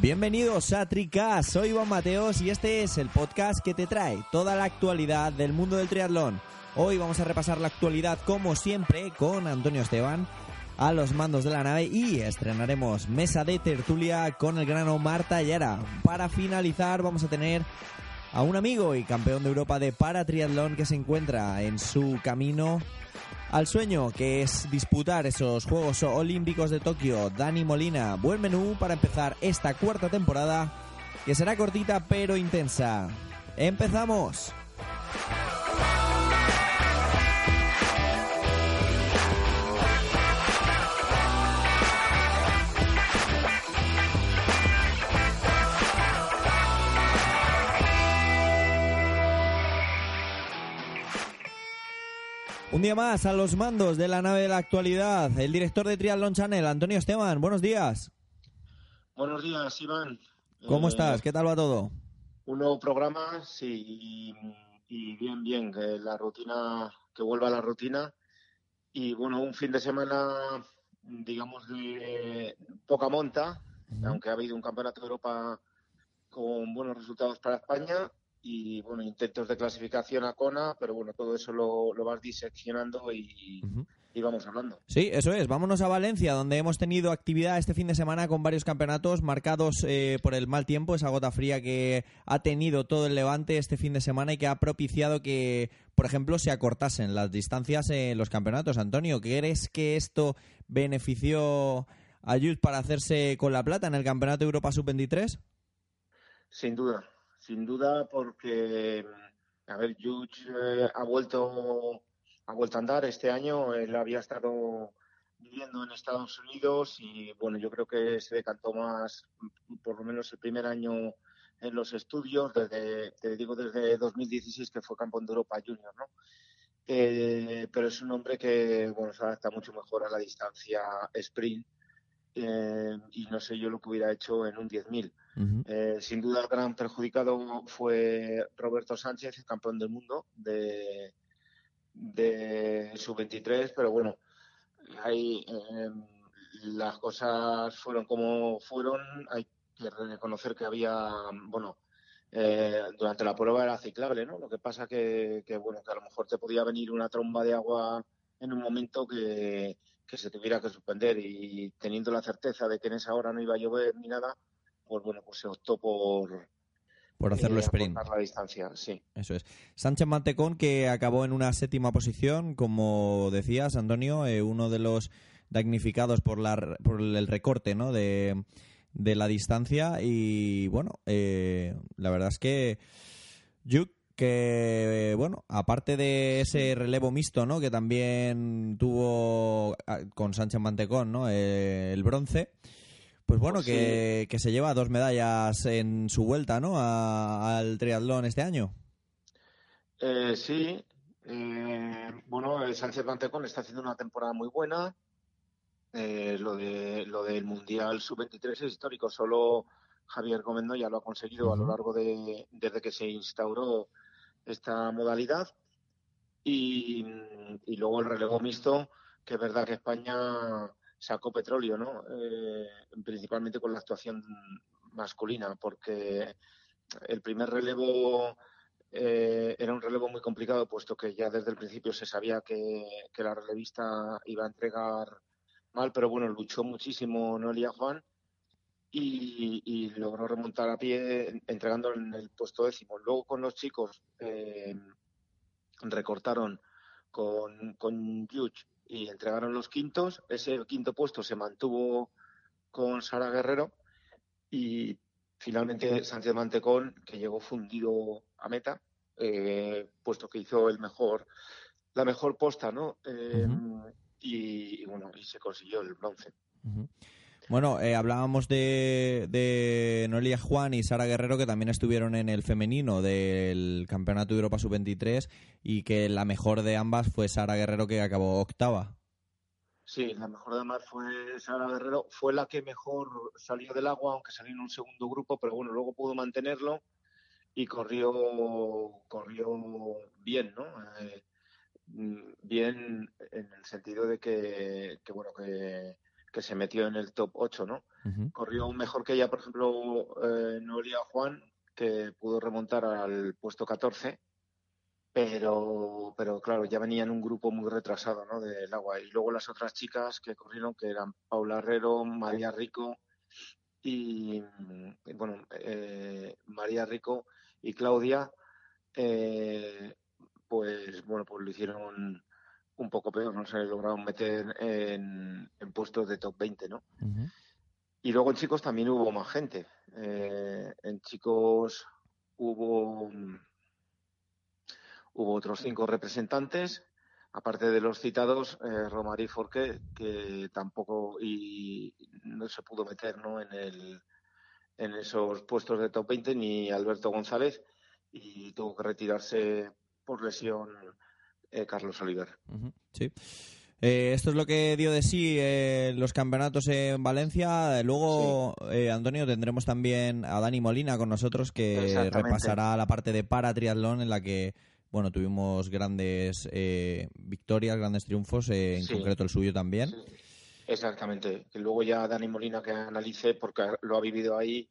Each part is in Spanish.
Bienvenidos a Tricas, soy Iván Mateos y este es el podcast que te trae toda la actualidad del mundo del triatlón. Hoy vamos a repasar la actualidad como siempre con Antonio Esteban a los mandos de la nave y estrenaremos mesa de tertulia con el grano Marta Yara. Para finalizar vamos a tener a un amigo y campeón de Europa de para triatlón que se encuentra en su camino al sueño que es disputar esos Juegos Olímpicos de Tokio. Dani Molina, buen menú para empezar esta cuarta temporada que será cortita pero intensa. ¡Empezamos! Un día más a los mandos de la nave de la actualidad, el director de Triathlon Channel, Antonio Esteban. Buenos días. Buenos días, Iván. ¿Cómo estás? ¿Qué tal va todo? Un nuevo programa, sí, y, bien, bien, que la rutina, que vuelva a la rutina. Y bueno, un fin de semana, digamos, de poca monta, aunque ha habido un campeonato de Europa con buenos resultados para España y bueno, intentos de clasificación a Kona, pero bueno, todo eso lo, lo vas diseccionando y, y, vamos hablando. Sí, eso es. Vámonos a Valencia, donde hemos tenido actividad este fin de semana con varios campeonatos marcados eh, por el mal tiempo, esa gota fría que ha tenido todo el levante este fin de semana y que ha propiciado que, por ejemplo, se acortasen las distancias en los campeonatos. Antonio, ¿crees que esto benefició a Jules para hacerse con la plata en el Campeonato Europa Sub-23? Sin duda, sin duda, porque, a ver, Juge eh, ha vuelto ha vuelto a andar este año. Él había estado viviendo en Estados Unidos y, bueno, yo creo que se decantó más, por lo menos el primer año en los estudios, desde, te digo, desde 2016 que fue campeón de Europa Junior, ¿no? Eh, pero es un hombre que, bueno, se adapta mucho mejor a la distancia sprint eh, y no sé yo lo que hubiera hecho en un 10.000. Eh, sin duda el gran perjudicado fue Roberto Sánchez, el campeón del mundo de, de sub-23, pero bueno, hay, em, las cosas fueron como fueron, hay que reconocer que había, bueno, eh, durante la prueba era ciclable, ¿no? Lo que pasa que, que, bueno, que a lo mejor te podía venir una tromba de agua en un momento que, que se tuviera que suspender y teniendo la certeza de que en esa hora no iba a llover ni nada, pues bueno, pues se optó por por hacerlo eh, sprint. la distancia, sí. Eso es. Sánchez Mantecón que acabó en una séptima posición, como decías, Antonio, eh, uno de los damnificados por, la, por el recorte ¿no? de, de la distancia y bueno, eh, la verdad es que Yuk que bueno, aparte de ese relevo mixto, ¿no? Que también tuvo ah, con Sánchez Mantecón, ¿no? el bronce. Pues bueno, que, se lleva dos medallas en su vuelta, ¿no? al triatlón este año. Eh, sí. Eh, bueno, Sánchez Mantecón está haciendo una temporada muy buena. Eh, lo de lo del Mundial Sub-23 es histórico. Solo Javier Gómez ya lo ha conseguido a lo largo de desde que se instauró esta modalidad. Y, y luego el relevo mixto, que es verdad que España sacó petróleo, ¿no? Eh, principalmente con la actuación masculina, porque el primer relevo eh, era un relevo muy complicado, puesto que ya desde el principio se sabía que, la relevista iba a entregar mal, pero bueno, luchó muchísimo Noelia Juan y, logró remontar a pie entregando en el puesto décimo. Luego con los chicos eh, recortaron con, con y entregaron los quintos. Ese quinto puesto se mantuvo con Sara Guerrero y finalmente Sánchez Mantecón, que llegó fundido a meta, eh, puesto que hizo el mejor, la mejor posta, ¿no? Eh, y, bueno, y se consiguió el bronce. Bueno, eh, hablábamos de, de Noelia Juan y Sara Guerrero que también estuvieron en el femenino del Campeonato de Europa Sub-23 y que la mejor de ambas fue Sara Guerrero que acabó octava. Sí, la mejor de mar fue Sara Guerrero. Fue la que mejor salió del agua, aunque salió en un segundo grupo, pero bueno, luego pudo mantenerlo y corrió, corrió bien, ¿no? Eh, mm, bien en el sentido de que, que bueno, que, que, se metió en el top 8, ¿no? Corrió mejor que ella, por ejemplo, eh, Noelia Juan, que pudo remontar al puesto 14 pero, pero claro, ya venía en un grupo muy retrasado ¿no? del agua. Y luego las otras chicas que corrieron, que eran Paula Herrero, María Rico y, bueno, eh, María Rico y Claudia, eh, pues bueno, pues lo hicieron un poco peor, no se lograron meter en, puestos de top 20, ¿no? Y luego en chicos también hubo más gente. Eh, en chicos hubo Hubo otros cinco representantes, aparte de los citados, eh, Romari Forqué, que tampoco y no se pudo meter ¿no? en, el, en esos puestos de top 20, ni Alberto González, y tuvo que retirarse por lesión eh, Carlos Oliver. Sí. Eh, esto es lo que dio de sí eh, los campeonatos en Valencia. Luego, Antonio, tendremos también a Dani Molina con nosotros que repasará la parte de para triatlón en la que bueno, tuvimos grandes eh, victorias, grandes triunfos, eh, en concreto el suyo también. Exactamente. Que luego ya Dani Molina que analice, porque lo ha vivido ahí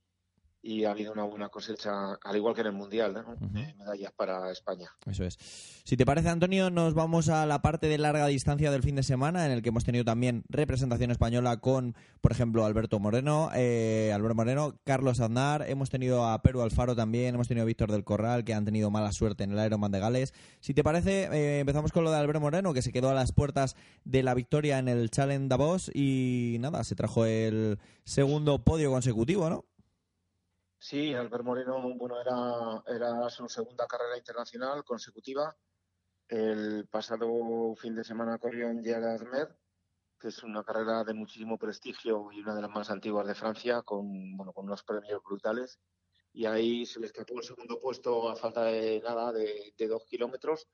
y ha habido una buena cosecha, al igual que en el Mundial, ¿no? medallas para España. Eso es. Si te parece, Antonio, nos vamos a la parte de larga distancia del fin de semana, en el que hemos tenido también representación española con, por ejemplo, Alberto Moreno, eh, Alberto Moreno, Carlos Aznar, hemos tenido a Perú Alfaro también, hemos tenido a Víctor del Corral, que han tenido mala suerte en el Ironman de Gales. Si te parece, eh, empezamos con lo de Alberto Moreno, que se quedó a las puertas de la victoria en el Challenge Davos y nada, se trajo el segundo podio consecutivo, ¿no? Sí, Albert Moreno, bueno, era, era su segunda carrera internacional consecutiva. El pasado fin de semana corrió en Med, que es una carrera de muchísimo prestigio y una de las más antiguas de Francia, con, bueno, con unos premios brutales. Y ahí se le escapó el segundo puesto a falta de nada, de, dos kilómetros.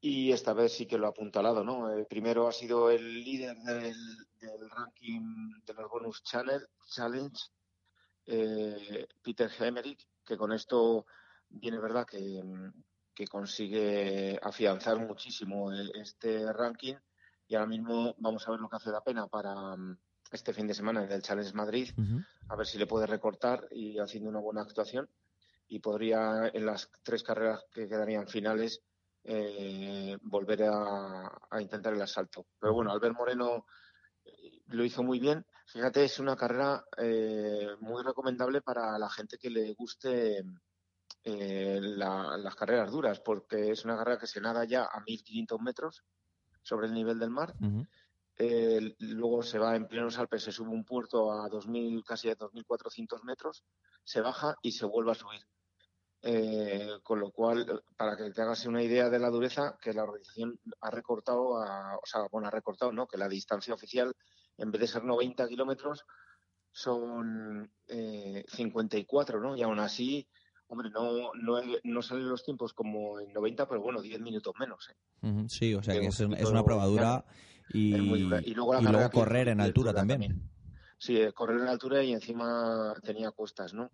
Y esta vez sí que lo ha apuntalado, ¿no? El primero ha sido el líder del, del ranking de los Bonus Channel, Challenge eh, Peter Hemerick, que con esto viene verdad que, consigue afianzar muchísimo este ranking y ahora mismo vamos a ver lo que hace la pena para mm, este fin de semana en el Challenge Madrid, a ver si le puede recortar y haciendo una buena actuación y podría en las tres carreras que quedarían finales eh, volver a, a, intentar el asalto. Pero bueno, Albert Moreno lo hizo muy bien. Fíjate, es una carrera eh, muy recomendable para la gente que le guste eh, las carreras duras, porque es una carrera que se nada ya a 1500 metros sobre el nivel del mar. luego se va en plenos Alpes, se sube un puerto a 2000, casi a 2400 metros, se baja y se vuelve a subir. Eh, con lo cual, para que te hagas una idea de la dureza, que la organización ha recortado, a, o sea, bueno, ha recortado, ¿no? Que la distancia oficial en vez de ser 90 kilómetros, son eh, 54, ¿no? Y aún así, hombre, no, no, no, salen los tiempos como en 90, pero bueno, 10 minutos menos. ¿eh? Sí, o sea que es, una probadura y, y, luego, correr en altura también. Sí, eh, correr en altura y encima tenía costas, ¿no?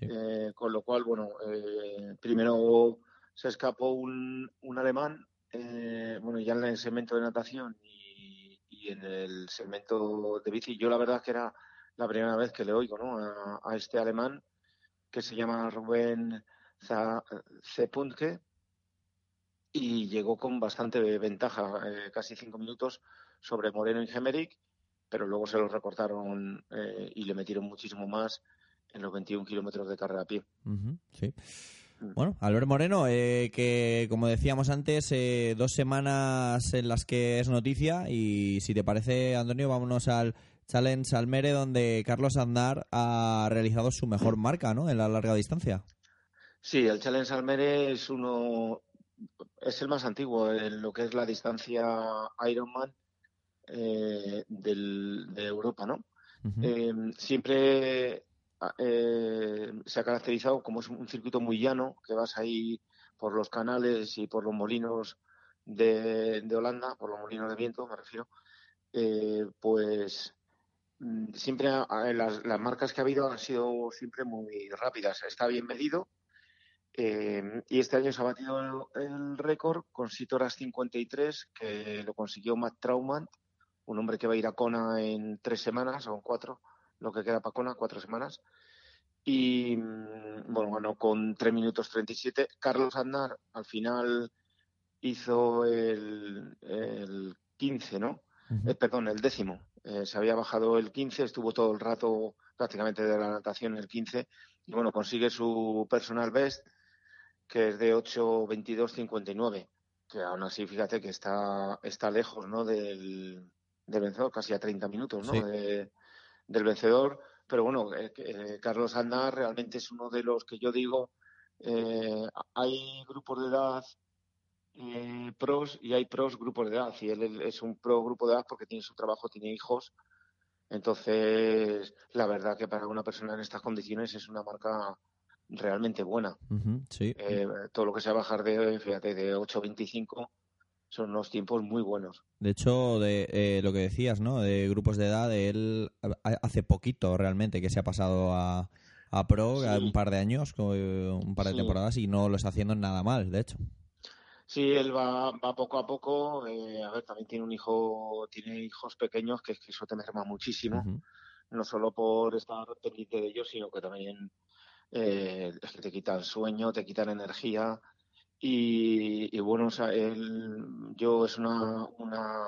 Eh, con lo cual, bueno, eh, primero se escapó un, un alemán, bueno, ya en el segmento de natación y en el segmento de bici. Yo la verdad que era la primera vez que le oigo a, este alemán que se llama Rubén Zepunke y llegó con bastante ventaja, eh, casi cinco minutos sobre Moreno y Gemerick, pero luego se lo recortaron eh, y le metieron muchísimo más en los 21 kilómetros de carrera a pie. sí. Bueno, Albert Moreno, eh, que como decíamos antes, eh, dos semanas en las que es noticia y si te parece, Antonio, vámonos al Challenge Almere donde Carlos Andar ha realizado su mejor marca, ¿no? En la larga distancia. Sí, el Challenge Almere es uno, es el más antiguo en lo que es la distancia Ironman eh, de Europa, ¿no? siempre eh, se ha caracterizado como es un circuito muy llano, que vas ahí por los canales y por los molinos de, Holanda, por los molinos de viento me refiero, eh, pues mm, siempre las, marcas que ha habido han sido siempre muy rápidas. Está bien medido. Eh, y este año se ha batido el, récord con 7 horas 53, que lo consiguió Matt Traumant, un hombre que va a ir a Kona en tres semanas o en cuatro, lo que queda para Kona, cuatro semanas. Y mm, bueno, bueno, con 3 minutos 37. Carlos Andar al final hizo el, el 15, ¿no? Eh, perdón, el décimo. Eh, se había bajado el 15, estuvo todo el rato prácticamente de la natación el 15 y bueno, consigue su personal best que es de 8.22.59, que aún así fíjate que está, está lejos ¿no? del, del vencedor, casi a 30 minutos ¿no? Del vencedor. Pero bueno, eh, eh, Carlos Andar realmente es uno de los que yo digo, eh, hay grupos de edad pros y hay pros grupos de edad. Y él es un pro grupo de edad porque tiene su trabajo, tiene hijos. Entonces, la verdad que para una persona en estas condiciones es una marca realmente buena. sí. todo lo que sea bajar de, fíjate, de 8.25 son unos tiempos muy buenos. De hecho, de eh, lo que decías, ¿no? De grupos de edad, él hace poquito realmente que se ha pasado a, a Pro, un par de años, un par de temporadas, y no lo está haciendo nada mal, de hecho. Sí, él va, va poco a poco. Eh, a ver, también tiene un hijo, tiene hijos pequeños, que, que eso te merma muchísimo. No solo por estar pendiente de ellos, sino que también eh, es que te quitan sueño, te quitan energía. Y, bueno, o sea, yo es una, una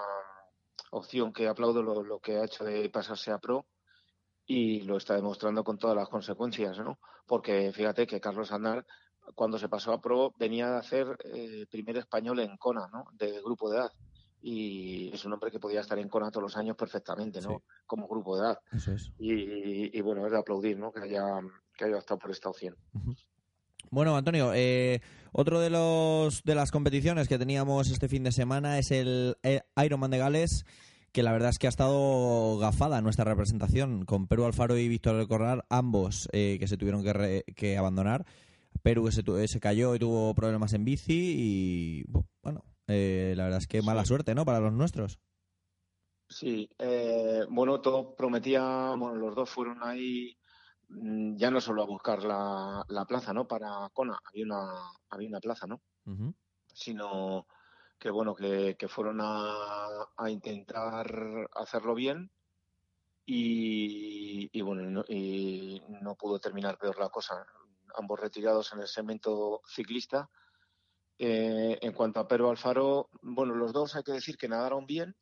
opción que aplaudo lo, que ha hecho de pasarse a pro y lo está demostrando con todas las consecuencias, ¿no? Porque fíjate que Carlos Andar, cuando se pasó a pro, venía de hacer eh, primer español en Kona, ¿no? De grupo de edad. Y es un hombre que podía estar en Kona todos los años perfectamente, ¿no? Como grupo de edad. Eso es. Y, bueno, es de aplaudir, ¿no? Que haya, que haya optado por esta opción. Bueno, Antonio, eh, otro de los de las competiciones que teníamos este fin de semana es el Ironman de Gales, que la verdad es que ha estado gafada nuestra representación con Perú Alfaro y Víctor del Corral, ambos eh, que se tuvieron que, abandonar. Perú que se, se, cayó y tuvo problemas en bici y bueno, eh, la verdad es que mala suerte, ¿no? Para los nuestros. Sí, bueno, todo prometía, bueno, los dos fueron ahí ya no solo a buscar la, plaza, ¿no? Para Kona, había una, había una plaza, ¿no? Sino que, bueno, que, fueron a, intentar hacerlo bien y, bueno, no, y no pudo terminar peor la cosa. Ambos retirados en el segmento ciclista. Eh, en cuanto a Pedro Alfaro, bueno, los dos hay que decir que nadaron bien,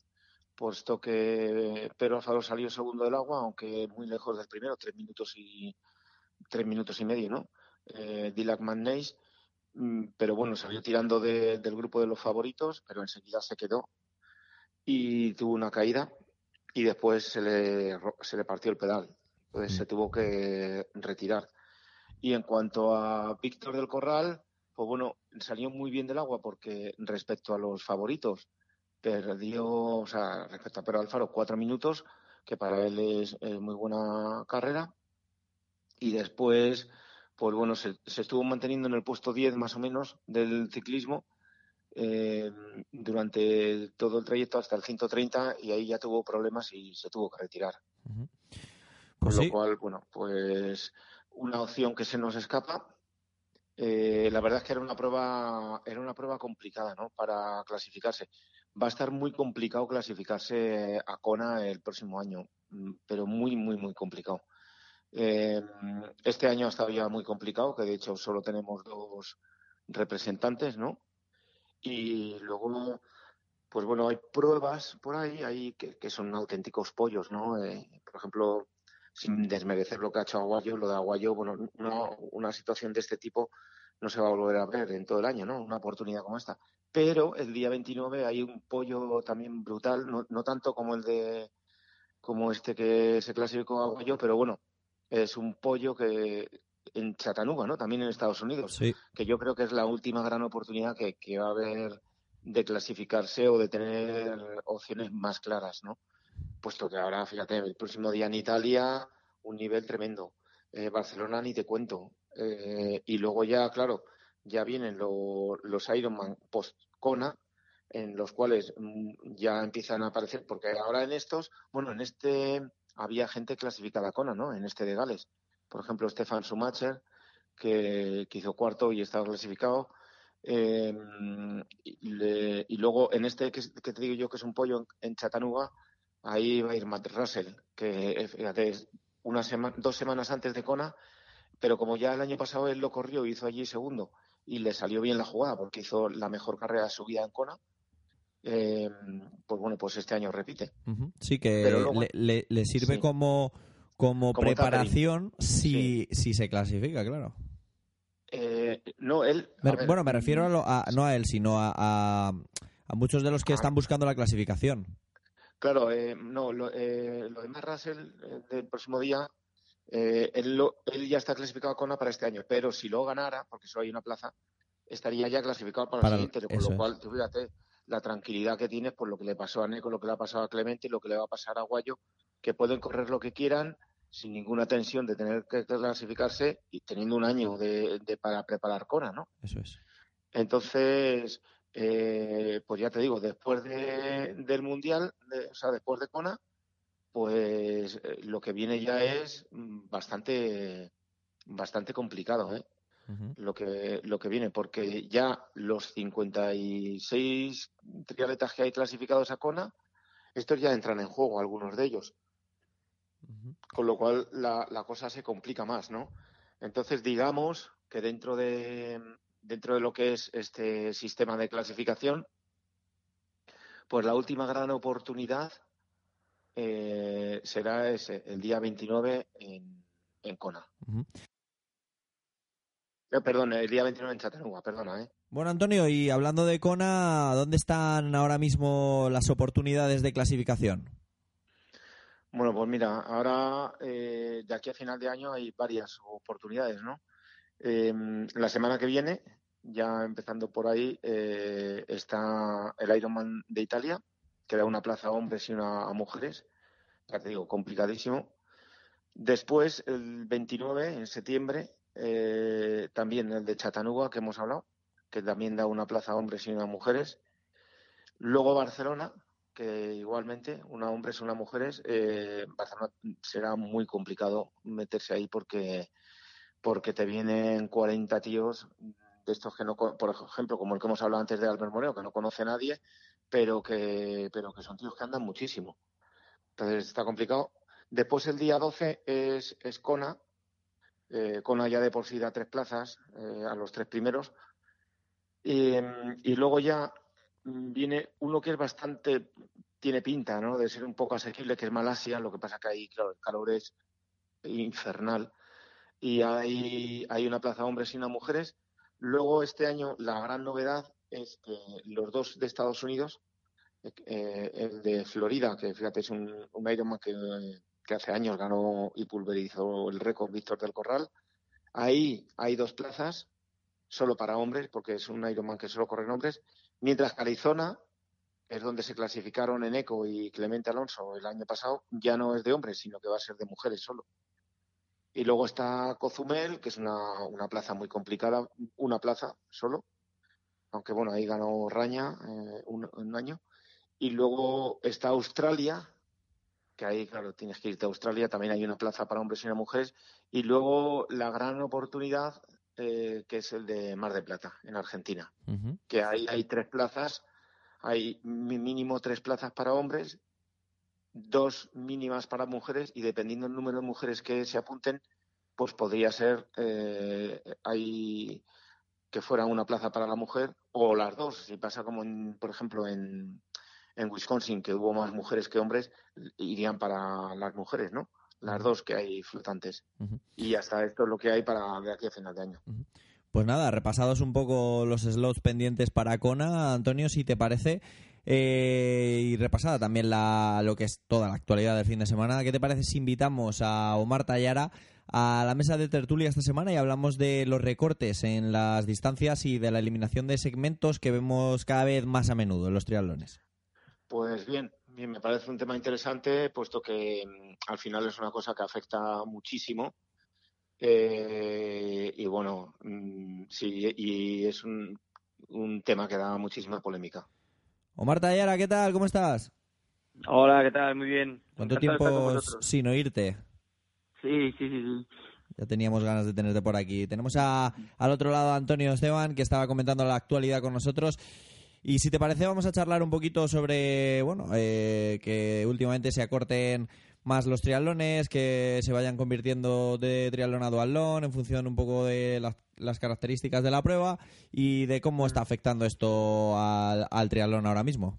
puesto que Pedro Alfaro salió segundo del agua, aunque muy lejos del primero, tres minutos y tres minutos y medio, ¿no? Eh, Dilac mm, pero bueno, salió tirando del grupo de los favoritos, pero enseguida se quedó y tuvo una caída y después se le, se le partió el pedal, entonces mm. se tuvo que retirar. Y en cuanto a Víctor del Corral, pues bueno, salió muy bien del agua porque respecto a los favoritos, perdió, o sea, respecto a Pedro Alfaro, cuatro minutos, que para él es, muy buena carrera. Y después, pues bueno, se, estuvo manteniendo en el puesto 10 más o menos del ciclismo eh, durante todo el trayecto hasta el 130 y ahí ya tuvo problemas y se tuvo que retirar. Por pues lo cual, bueno, pues una opción que se nos escapa. Eh, la verdad es que era una prueba, era una prueba complicada, ¿no? Para clasificarse va a estar muy complicado clasificarse a Kona el próximo año, mm, pero muy, muy, muy complicado. Eh, este año estado ya muy complicado, que de hecho solo tenemos dos representantes, ¿no? Y luego, pues bueno, hay pruebas por ahí, ahí que, son auténticos pollos, ¿no? Eh, por ejemplo, sin desmerecer lo que ha hecho Aguayo, lo de Aguayo, bueno, una situación de este tipo no se va a volver a ver en todo el año, ¿no? Una oportunidad como esta. Pero el día 29 hay un pollo también brutal, no, tanto como el de como este que se clasificó a Guayo, pero bueno, es un pollo que en Chattanooga, ¿no? También en Estados Unidos, que yo creo que es la última gran oportunidad que, va a haber de clasificarse o de tener opciones más claras, ¿no? Puesto que ahora, fíjate, el próximo día en Italia, un nivel tremendo. Eh, Barcelona ni te cuento. Eh, y luego ya, claro, ya vienen los Ironman post-Kona, en los cuales mm, ya empiezan a aparecer, porque ahora en estos, bueno, en este había gente clasificada a Kona, ¿no? En este de Gales. Por ejemplo, Stefan Schumacher, que, hizo cuarto y estaba clasificado. Em, y, luego en este que, te digo yo que es un pollo en, Chattanooga, ahí va a ir Matt Russell, que fíjate, una semana, dos semanas antes de Kona, pero como ya el año pasado él lo corrió y hizo allí segundo y le salió bien la jugada porque hizo la mejor carrera de su vida en Kona, eh, pues bueno, pues este año repite. Sí, que le, sirve como, como, preparación si, si se clasifica, claro. Eh, no, él. bueno, me refiero a, no a él, sino a, a, muchos de los que ah. están buscando la clasificación. Claro, eh, no, lo, eh, lo de Matt Russell del próximo día, él, él, ya está clasificado a Kona para este año, pero si lo ganara, porque solo hay una plaza, estaría ya clasificado para, el siguiente, con lo cual, fíjate, la tranquilidad que tienes por lo que le pasó a Neco, lo que le ha pasado a Clemente y lo que le va a pasar a Guayo, que pueden correr lo que quieran sin ninguna tensión de tener que clasificarse y teniendo un año de, para preparar Cona, ¿no? Eso es. Entonces, eh, pues ya te digo, después del Mundial, o sea, después de Cona, pues eh, lo que viene ya es bastante, bastante complicado, ¿eh? lo, que, lo que viene, porque ya los 56 triatletas que hay clasificados a Kona, estos ya entran en juego, algunos de ellos. Con lo cual la, la, cosa se complica más, ¿no? Entonces, digamos que dentro de, dentro de lo que es este sistema de clasificación, pues la última gran oportunidad eh, será ese, el día 29 en, en Kona. Eh, perdón, el día 29 en Chattanooga, perdona, ¿eh? Bueno, Antonio, y hablando de Kona, ¿dónde están ahora mismo las oportunidades de clasificación? Bueno, pues mira, ahora eh, de aquí a final de año hay varias oportunidades, ¿no? Em, la semana que viene, ya empezando por ahí, eh, está el Ironman de Italia, que da una plaza a hombres y una a mujeres. Ya te digo, complicadísimo. Después, el 29, en septiembre, eh, también el de Chattanooga, que hemos hablado, que también da una plaza a hombres y una a mujeres. Luego Barcelona, que igualmente, una hombres y una mujeres. Eh, Barcelona será muy complicado meterse ahí porque, porque te vienen 40 tíos de estos que no, por ejemplo, como el que hemos hablado antes de Albert Moreno, que no conoce nadie, pero que, pero que son tíos que andan muchísimo. Entonces está complicado. Después el día 12 es, es Kona, eh, con allá de por sí da tres plazas eh, a los tres primeros. Y, luego ya viene uno que es bastante, tiene pinta ¿no? de ser un poco asequible, que es Malasia, lo que pasa que ahí, claro, el calor es infernal. Y hay, hay una plaza hombres y una mujeres. Luego este año la gran novedad es que los dos de Estados Unidos, eh, el de Florida, que fíjate es un, Ironman que hace años ganó y pulverizó el récord Víctor del Corral. Ahí hay dos plazas, solo para hombres, porque es un Ironman que solo corren hombres, mientras que Arizona, es donde se clasificaron en Eco y Clemente Alonso el año pasado, ya no es de hombres, sino que va a ser de mujeres solo. Y luego está Cozumel, que es una plaza muy complicada, una plaza solo, aunque bueno, ahí ganó Raña eh, un, un año. Y luego está Australia, que ahí, claro, tienes que irte a Australia, también hay una plaza para hombres y una mujeres, y luego la gran oportunidad, eh, que es el de Mar de Plata, en Argentina, que ahí hay tres plazas, hay mínimo tres plazas para hombres, dos mínimas para mujeres, y dependiendo del número de mujeres que se apunten, pues podría ser eh, hay que fuera una plaza para la mujer o las dos, si pasa como, por ejemplo, en, en Wisconsin, que hubo más mujeres que hombres, irían para las mujeres, ¿no? Las dos que hay flotantes. Y hasta esto es lo que hay para de aquí a final de año. Pues nada, repasados un poco los slots pendientes para Kona, Antonio, si te parece, eh, y repasada también la, lo que es toda la actualidad del fin de semana, ¿qué te parece si invitamos a Omar Tallara a la mesa de tertulia esta semana y hablamos de los recortes en las distancias y de la eliminación de segmentos que vemos cada vez más a menudo en los triatlones? Pues bien, bien, me parece un tema interesante, puesto que mm, al final es una cosa que afecta muchísimo. Eh, y bueno, mm, sí, y es un, un tema que da muchísima polémica. Omar Tallara, ¿qué tal? ¿Cómo estás? Hola, ¿qué tal? Muy bien. ¿Cuánto tiempo sin oírte? Sí, sí, sí, sí. Ya teníamos ganas de tenerte por aquí. Tenemos a, al otro lado a Antonio Esteban, que estaba comentando la actualidad con nosotros. Y si te parece, vamos a charlar un poquito sobre, bueno, eh, que últimamente se acorten más los triatlones, que se vayan convirtiendo de triatlón a duatlón en función un poco de las, características de la prueba y de cómo está afectando esto al, al triatlón ahora mismo.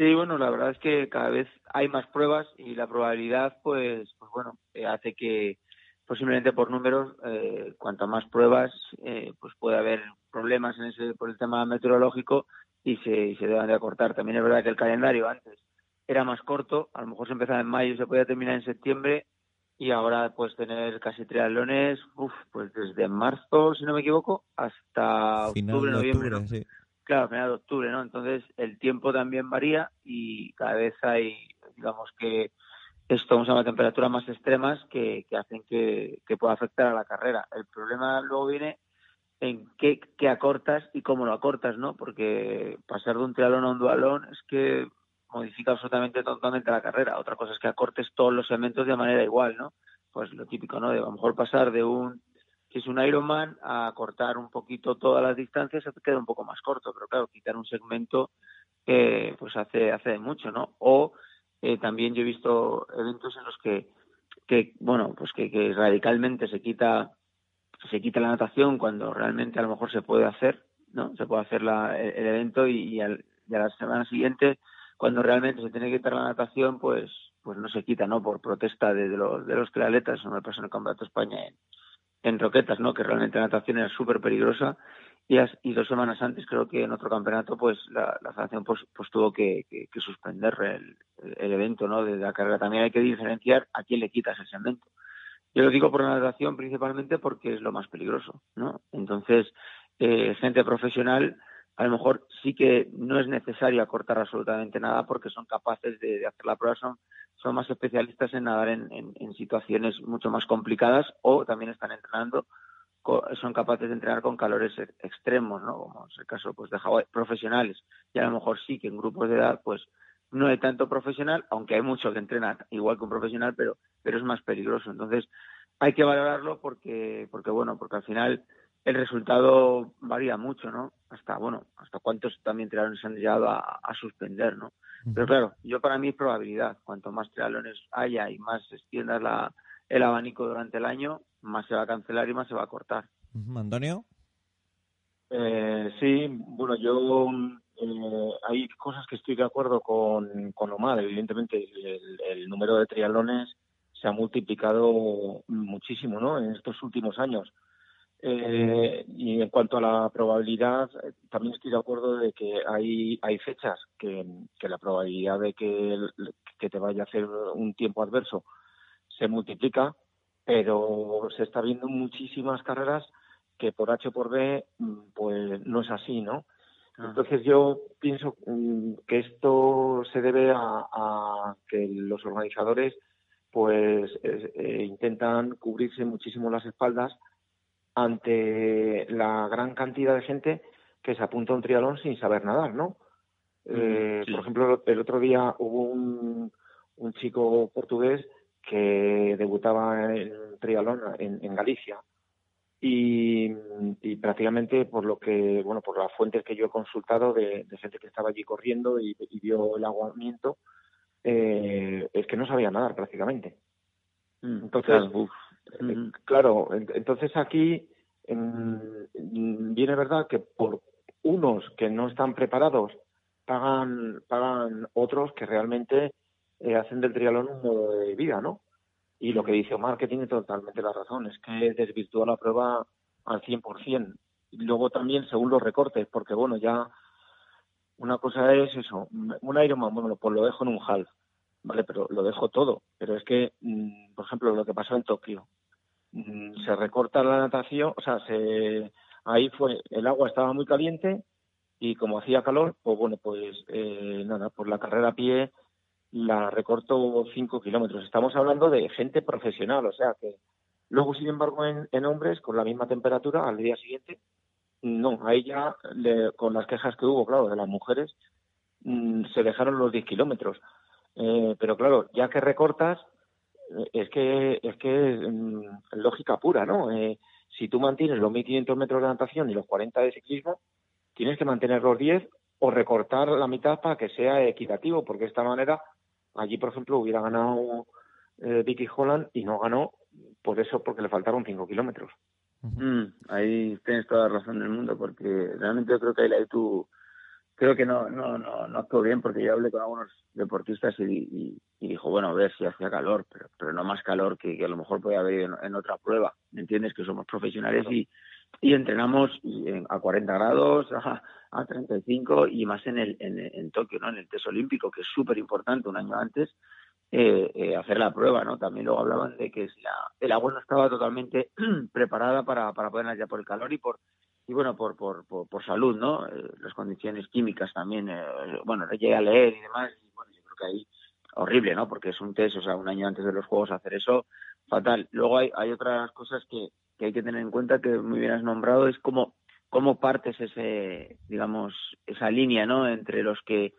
Sí, bueno, la verdad es que cada vez hay más pruebas y la probabilidad, pues, pues bueno, eh, hace que posiblemente por números, eh, cuanto más pruebas, eh, pues puede haber problemas en ese por el tema meteorológico y se, y se deban de acortar. También es verdad que el calendario antes era más corto, a lo mejor se empezaba en mayo y se podía terminar en septiembre y ahora pues tener casi triatlones, uf, pues desde marzo, si no me equivoco, hasta octubre, noviembre. Claro, final de octubre, ¿no? Entonces el tiempo también varía y cada vez hay, digamos que esto vamos a una temperatura más extremas que, que hacen que, que, pueda afectar a la carrera. El problema luego viene en qué, qué, acortas y cómo lo acortas, ¿no? Porque pasar de un triatlón a un dualón es que modifica absolutamente totalmente la carrera. Otra cosa es que acortes todos los elementos de manera igual, ¿no? Pues lo típico, ¿no? De a lo mejor pasar de un, si es un Ironman, a cortar un poquito todas las distancias, se queda un poco más corto, pero claro, quitar un segmento, eh, pues hace, hace mucho, ¿no? O eh, también yo he visto eventos en los que, que bueno, pues que, que radicalmente se quita se quita la natación cuando realmente a lo mejor se puede hacer, ¿no? Se puede hacer la, el, evento y, y, al, y, a la semana siguiente cuando realmente se tiene que quitar la natación, pues pues no se quita, ¿no? Por protesta de, de los de los triatletas, no me pasó en el Campeonato de España en, en Roquetas, ¿no? Que realmente la natación era súper peligrosa y, y, dos semanas antes creo que en otro campeonato pues la, la federación pues, pues tuvo que, que, que suspender el, el, evento, ¿no? De la carrera. También hay que diferenciar a quién le quitas el segmento. Yo lo digo por la natación principalmente porque es lo más peligroso, ¿no? Entonces, eh, gente profesional a lo mejor sí que no es necesario acortar absolutamente nada porque son capaces de, hacer la prueba, son, son más especialistas en nadar en, en, en, situaciones mucho más complicadas o también están entrenando, son capaces de entrenar con calores extremos, ¿no? Como es el caso pues, de Hawaii, profesionales. Y a lo mejor sí que en grupos de edad, pues no hay tanto profesional, aunque hay mucho que entrena igual que un profesional, pero, pero es más peligroso. Entonces, hay que valorarlo porque, porque bueno, porque al final el resultado varía mucho, ¿no? Hasta, bueno, hasta cuántos también triatlones se han llegado a, a, suspender, ¿no? Pero claro, yo para mí es probabilidad. Cuanto más triatlones haya y más se extienda la, el abanico durante el año, más se va a cancelar y más se va a cortar. Antonio. Eh, sí, bueno, yo eh, hay cosas que estoy de acuerdo con, con Omar. Evidentemente, el, el número de triatlones se ha multiplicado muchísimo, ¿no? En estos últimos años. Eh, y en cuanto a la probabilidad, también estoy de acuerdo de que hay, hay fechas que, que la probabilidad de que, que te vaya a hacer un tiempo adverso se multiplica, pero se está viendo muchísimas carreras que por H o por B, pues no es así, ¿no? Entonces yo pienso que esto se debe a, a que los organizadores pues eh, intentan cubrirse muchísimo las espaldas ante la gran cantidad de gente que se apunta a un triatlón sin saber nadar, ¿no? Eh, sí. Por ejemplo, el otro día hubo un, un chico portugués que debutaba en triatlón en, en Galicia y, y, prácticamente por lo que, bueno, por las fuentes que yo he consultado de, de gente que estaba allí corriendo y, y vio el aguamiento, eh, es que no sabía nadar prácticamente. Mm, Entonces, claro, eh, claro entonces aquí viene verdad que por unos que no están preparados pagan pagan otros que realmente eh, hacen del triatlón un modo de vida, ¿no? Y lo que dice Omar, que tiene totalmente la razón, es que desvirtúa la prueba al 100%. Y luego también, según los recortes, porque bueno, ya una cosa es eso, un Ironman, bueno, pues lo dejo en un half, ¿vale? Pero lo dejo todo. Pero es que, mm, por ejemplo, lo que pasó en Tokio, se recorta la natación, o sea, se, ahí fue, el agua estaba muy caliente y como hacía calor, pues bueno, pues eh, nada, por la carrera a pie la recorto 5 kilómetros. Estamos hablando de gente profesional, o sea que luego, sin embargo, en, hombres, con la misma temperatura, al día siguiente, no, ahí ya, le, con las quejas que hubo, claro, de las mujeres, se dejaron los 10 kilómetros. Eh, pero claro, ya que recortas, es que es que es mm, lógica pura, ¿no? Eh, si tú mantienes los 1.500 metros de natación y los 40 de ciclismo, tienes que mantener los 10 o recortar la mitad para que sea equitativo, porque de esta manera allí, por ejemplo, hubiera ganado eh, Vicky Holland y no ganó por eso, porque le faltaron 5 kilómetros. Mm, ahí tienes toda la razón del mundo, porque realmente yo creo que ahí tú creo que no, no, no, no actuó bien porque yo hablé con algunos deportistas y, dijo, bueno, a ver si hacía calor, pero, pero no más calor que, que a lo mejor podía haber en, otra prueba. ¿Me entiendes? Que somos profesionales y, y entrenamos a 40 grados, a, a 35 y más en, el, en, en Tokio, ¿no? En el test olímpico, que es súper importante un año antes. Eh, eh, hacer la prueba, ¿no? También luego hablaban de que la, el agua no estaba totalmente preparada para, para poder ya por el calor y por y bueno, por, por, por, salud, ¿no? Eh, las condiciones químicas también, eh, bueno, llegué a leer y demás, y bueno, yo creo que ahí horrible, ¿no? Porque es un test, o sea, un año antes de los Juegos hacer eso, fatal. Luego hay, hay otras cosas que, que hay que tener en cuenta que muy bien has nombrado, es cómo, cómo partes ese, digamos, esa línea, ¿no? Entre los que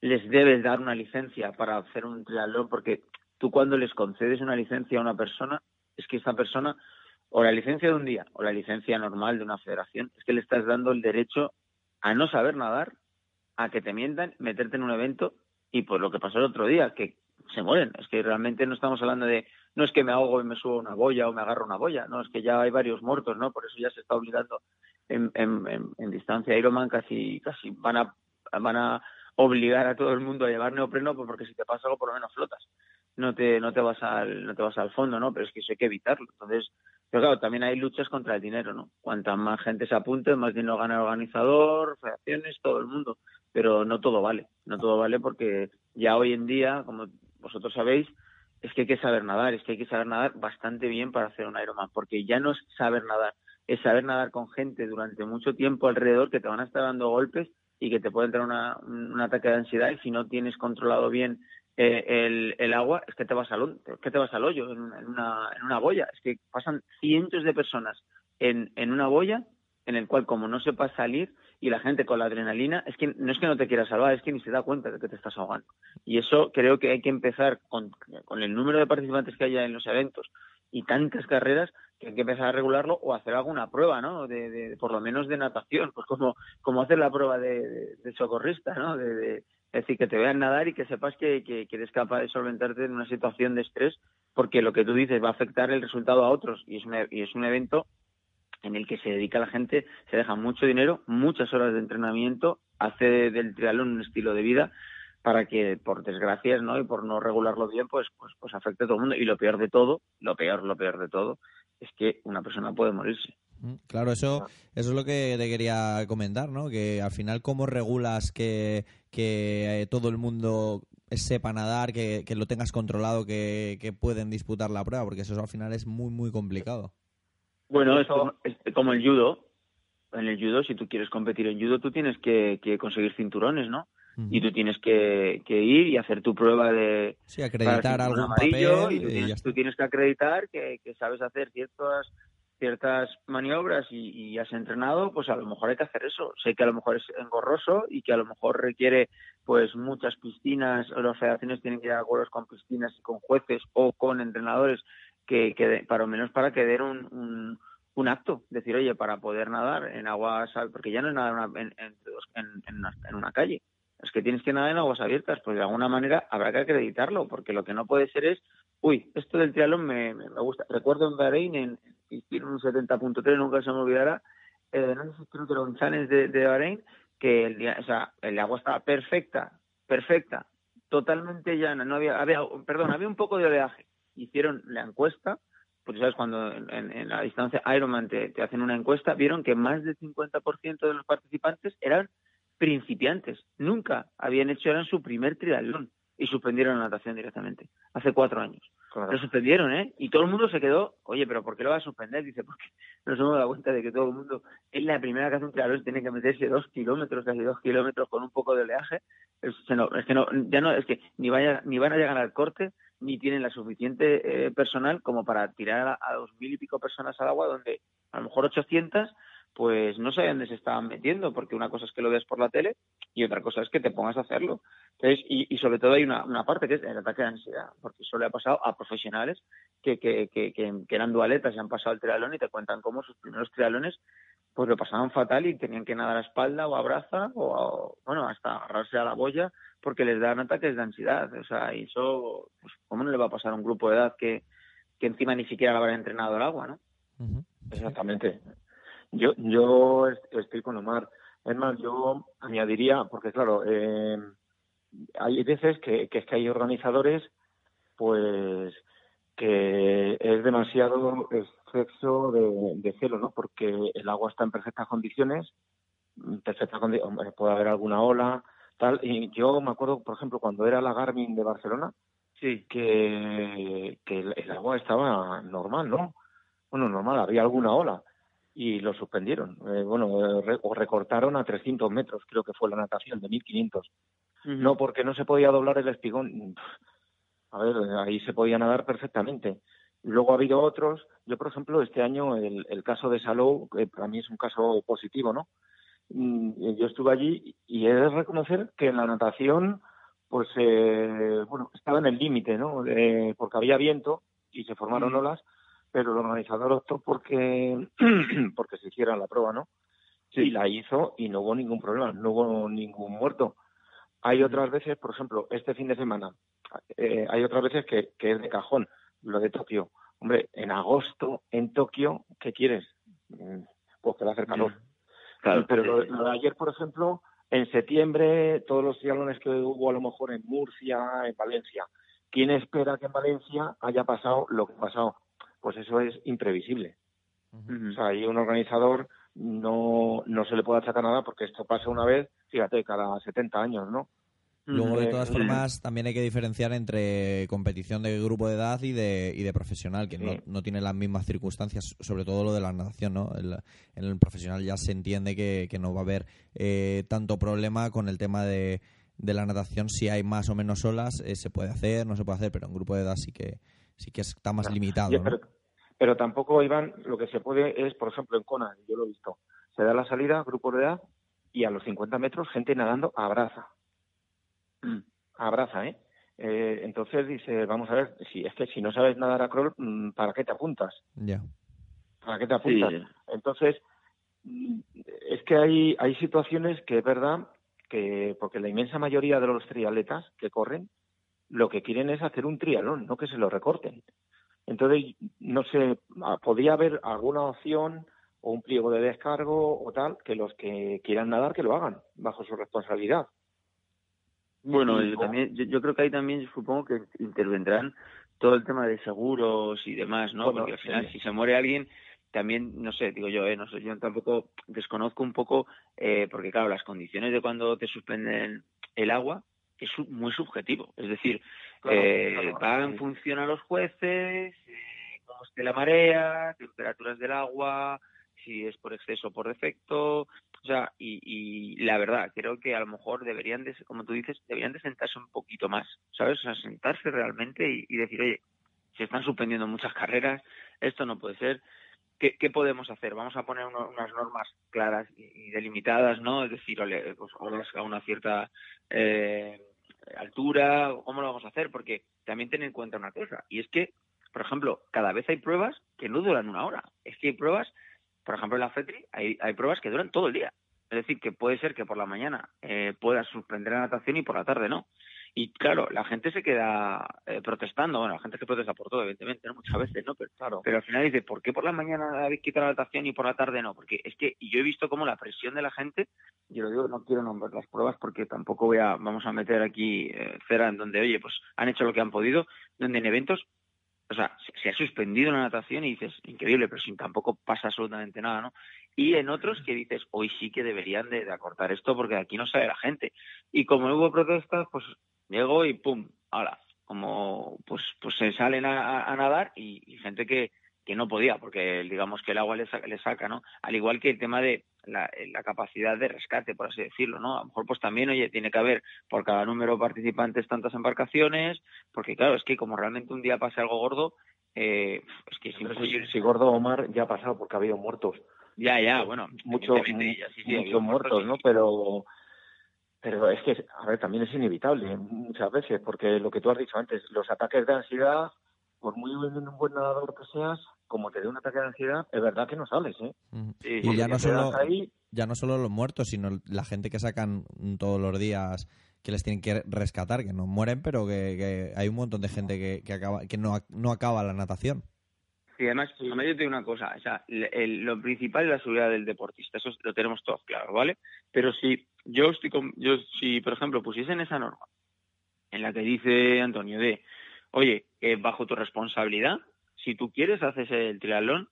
les debes dar una licencia para hacer un triatlón, porque tú cuando les concedes una licencia a una persona, es que esta persona o la licencia de un día o la licencia normal de una federación, es que le estás dando el derecho a no saber nadar, a que te mientan, meterte en un evento y por lo que pasó el otro día, que se mueren. Es que realmente no estamos hablando de, no es que me ahogo y me subo una boya o me agarro una boya, no, es que ya hay varios muertos, ¿no? Por eso ya se está obligando en, en, en, distancia Ironman casi, casi van a, van a obligar a todo el mundo a llevar neopreno pues porque si te pasa algo por lo menos flotas no te no te vas al no te vas al fondo no pero es que eso hay que evitarlo entonces pero claro, también hay luchas contra el dinero, ¿no? Cuanta más gente se apunte, más dinero gana el organizador, federaciones, todo el mundo. Pero no todo vale, no todo vale porque ya hoy en día, como vosotros sabéis, es que hay que saber nadar, es que hay que saber nadar bastante bien para hacer un Ironman, porque ya no es saber nadar, es saber nadar con gente durante mucho tiempo alrededor que te van a estar dando golpes y que te puede entrar una, un ataque de ansiedad y si no tienes controlado bien eh, el, agua, es que te vas al, que te vas al hoyo en, una, en una boya. Es que pasan cientos de personas en, en una boya en el cual como no sepas salir y la gente con la adrenalina, es que no es que no te quiera salvar, es que ni se da cuenta de que te estás ahogando. Y eso creo que hay que empezar con, con el número de participantes que haya en los eventos y tantas carreras que hay que empezar a regularlo o hacer alguna prueba, ¿no? De, de por lo menos de natación, pues como, como hacer la prueba de, de socorrista, ¿no? De, es decir, que te vean nadar y que sepas que, que, eres capaz de solventarte en una situación de estrés, porque lo que tú dices va a afectar el resultado a otros y es un, y es un evento en el que se dedica la gente, se deja mucho dinero, muchas horas de entrenamiento, hace del triatlón un estilo de vida para que por desgracias, ¿no? y por no regularlo bien, pues pues pues afecte a todo el mundo y lo peor de todo, lo peor, lo peor de todo es que una persona puede morirse. Mm, claro, eso, eso es lo que te quería comentar, ¿no? Que al final, ¿cómo regulas que, que eh, todo el mundo sepa nadar, que, que lo tengas controlado, que, que, pueden disputar la prueba? Porque eso al final es muy, muy complicado. Bueno, es como, el judo. En el judo, si tú quieres competir en judo, tú tienes que, que conseguir cinturones, ¿no? Y tú tienes que, que, ir y hacer tu prueba de... Sí, acreditar algún papel. Y tú, tienes, tú tienes que acreditar que, que sabes hacer ciertas ciertas maniobras y, has entrenado, pues a lo mejor hay que hacer eso. Sé que a lo mejor es engorroso y que a lo mejor requiere pues muchas piscinas, o las federaciones tienen que ir a acuerdos con piscinas y con jueces o con entrenadores que, para lo menos para que den un, un, acto, decir, oye, para poder nadar en aguas, porque ya no es nadar en, en, en, una calle, es que tienes que nadar en aguas abiertas, pues de alguna manera habrá que acreditarlo, porque lo que no puede ser es, uy, esto del triatlón me, me, gusta. Recuerdo en Bahrein, en, hicieron un 70.3, nunca se me olvidará, eh, no sé si creo que los de, de Bahrein, que el, o sea, el agua estaba perfecta, perfecta, totalmente llana, no había, había, perdón, había un poco de oleaje. Hicieron la encuesta, pues sabes, cuando en, la distancia Ironman te, te, hacen una encuesta, vieron que más del 50% de los participantes eran principiantes, nunca habían hecho, eran su primer triatlón y suspendieron la natación directamente, hace cuatro años. Lo suspendieron, ¿eh? Y todo el mundo se quedó, oye, pero ¿por qué lo va a suspender? Dice, porque nos hemos dado cuenta de que todo el mundo, es la primera que hace un triatlón, tiene que meterse dos kilómetros, casi dos kilómetros con un poco de oleaje. Es, no, es que no, ya no, es que ni, vaya, ni van a llegar al corte, ni tienen la suficiente eh, personal como para tirar a, dos mil y pico personas al agua, donde a lo mejor 800 pues no sabían dónde se estaban metiendo, porque una cosa es que lo ves por la tele y otra cosa es que te pongas a hacerlo. Entonces, y, sobre todo hay una, una, parte que es el ataque de ansiedad, porque eso le ha pasado a profesionales que, que, que, que, eran dualetas y han pasado el triatlón y te cuentan cómo sus primeros triatlones pues lo pasaban fatal y tenían que nadar a espalda o a braza o, bueno, hasta agarrarse a la boya porque les dan ataques de ansiedad. O sea, y eso, pues, ¿cómo no le va a pasar a un grupo de edad que, que encima ni siquiera lo habrá entrenado el agua, no? Exactamente. Yo, yo estoy con Omar. Es más, yo añadiría, porque claro, eh, hay veces que, que es que hay organizadores, pues, que es demasiado exceso de, de celo, ¿no? Porque el agua está en perfectas condiciones, perfectas condiciones, puede haber alguna ola, tal. Y yo me acuerdo, por ejemplo, cuando era la Garmin de Barcelona, sí. que, que el agua estaba normal, ¿no? Bueno, normal, había alguna ola y lo suspendieron. Eh, bueno, o recortaron a 300 metros, creo que fue la natación, de 1500. No, porque no se podía doblar el espigón. A ver, ahí se podía nadar perfectamente. Luego ha habido otros. Yo, por ejemplo, este año el, el caso de Salou, que para mí es un caso positivo, ¿no? Mm, yo estuve allí y he de reconocer que en la natación, pues, eh, bueno, estaba en el límite, ¿no? porque había viento y se formaron olas pero el organizador optó porque, porque se hiciera la prueba, ¿no? Sí. Y la hizo y no hubo ningún problema, no hubo ningún muerto. Hay otras veces, por ejemplo, este fin de semana, eh, hay otras veces que, que es de cajón, lo de Tokio. Hombre, en agosto, en Tokio, ¿qué quieres? Mm, pues que va a hacer calor. Claro, pero lo, de ayer, por ejemplo, en septiembre, todos los triatlones que hubo a lo mejor en Murcia, en Valencia, ¿quién espera que en Valencia haya pasado lo que ha pasado? Pues eso es imprevisible. O sea, ahí un organizador no, no se le puede achacar nada porque esto pasa una vez, fíjate, cada 70 años, ¿no? Luego, de todas formas, también hay que diferenciar entre competición de grupo de edad y de, y de profesional, que no, no, tiene las mismas circunstancias, sobre todo lo de la natación, ¿no? en el profesional ya se entiende que, que no va a haber eh, tanto problema con el tema de, de la natación. Si hay más o menos olas, eh, se puede hacer, no se puede hacer, pero en grupo de edad sí que sí que está más limitado. ¿no? Pero tampoco, Iván, lo que se puede es, por ejemplo, en Kona, yo lo he visto, se da la salida, grupo de edad, y a los 50 metros gente nadando abraza. Mm. Abraza, ¿eh? ¿eh? Entonces dice, vamos a ver, si es que si no sabes nadar a crawl, mm, ¿para qué te apuntas? Ya. ¿Para qué te apuntas? Entonces, mm, es que hay, hay situaciones que es verdad que, porque la inmensa mayoría de los triatletas que corren, lo que quieren es hacer un triatlón, no que se lo recorten. Entonces, no sé, ah, podría haber alguna opción o un pliego de descargo o tal, que los que quieran nadar que lo hagan bajo su responsabilidad. Bueno, yo, también, yo, creo que ahí también supongo que intervendrán todo el tema de seguros y demás, ¿no? Porque al final, si se muere alguien, también, no sé, digo yo, ¿eh? no sé, yo tampoco desconozco un poco, eh, porque claro, las condiciones de cuando te suspenden el agua es muy subjetivo. Es decir, eh, va en función a los jueces, eh, cómo esté la marea, temperaturas del agua, si es por exceso o por defecto. O sea, y, y, la verdad, creo que a lo mejor deberían de, como tú dices, deberían de sentarse un poquito más, ¿sabes? O sea, sentarse realmente y, decir, oye, se están suspendiendo muchas carreras, esto no puede ser. ¿Qué, qué podemos hacer? Vamos a poner unas normas claras y, delimitadas, ¿no? Es decir, pues, a una cierta eh, altura, ¿cómo lo vamos a hacer? Porque también ten en cuenta una cosa, y es que, por ejemplo, cada vez hay pruebas que no duran una hora. Es que hay pruebas, por ejemplo, en la FETRI hay, hay pruebas que duran todo el día. Es decir, que puede ser que por la mañana eh, puedas suspender la natación y por la tarde no. Y claro, la gente se queda eh, protestando, bueno, la gente se protesta por todo, evidentemente, ¿no? muchas veces, ¿no? Pero, claro. pero al final dice, ¿por qué por la mañana habéis quitado la natación y por la tarde no? Porque es que yo he visto como la presión de la gente, yo lo digo, no quiero nombrar las pruebas porque tampoco voy a, vamos a meter aquí eh, cera en donde, oye, pues han hecho lo que han podido, donde en eventos o sea, se ha suspendido la natación y dices, increíble, pero sin tampoco pasa absolutamente nada, ¿no? Y en otros que dices, hoy sí que deberían de, acortar esto porque aquí no sale la gente. Y como hubo protestas, pues Llego y pum, ahora, como pues pues se salen a, nadar y, gente que, que no podía, porque digamos que el agua le saca, le saca, ¿no? Al igual que el tema de la, la, capacidad de rescate, por así decirlo, ¿no? A lo mejor pues también, oye, tiene que haber por cada número de participantes tantas embarcaciones, porque claro, es que como realmente un día pasa algo gordo, eh, es que si, si, gordo Omar ya ha pasado porque ha habido muertos. Ya, ya, bueno. Muchos muchos muertos, ¿no? Pero pero es que, a ver, también es inevitable muchas veces, porque lo que tú has dicho antes, los ataques de ansiedad, por muy buen nadador que seas, como te dé un ataque de ansiedad, es verdad que no sales, ¿eh? y ya no, solo, ya no solo los muertos, sino la gente que sacan todos los días que les tienen que rescatar, que no mueren, pero que, hay un montón de gente que, que, acaba, que no, no acaba la natación. Sí, además, además yo te digo una cosa, o sea, lo principal es la seguridad del deportista, eso lo tenemos todos claro, ¿vale? Pero si yo estoy con, yo si por ejemplo pusiesen esa norma en la que dice Antonio de, oye, eh, bajo tu responsabilidad, si tú quieres haces el triatlón,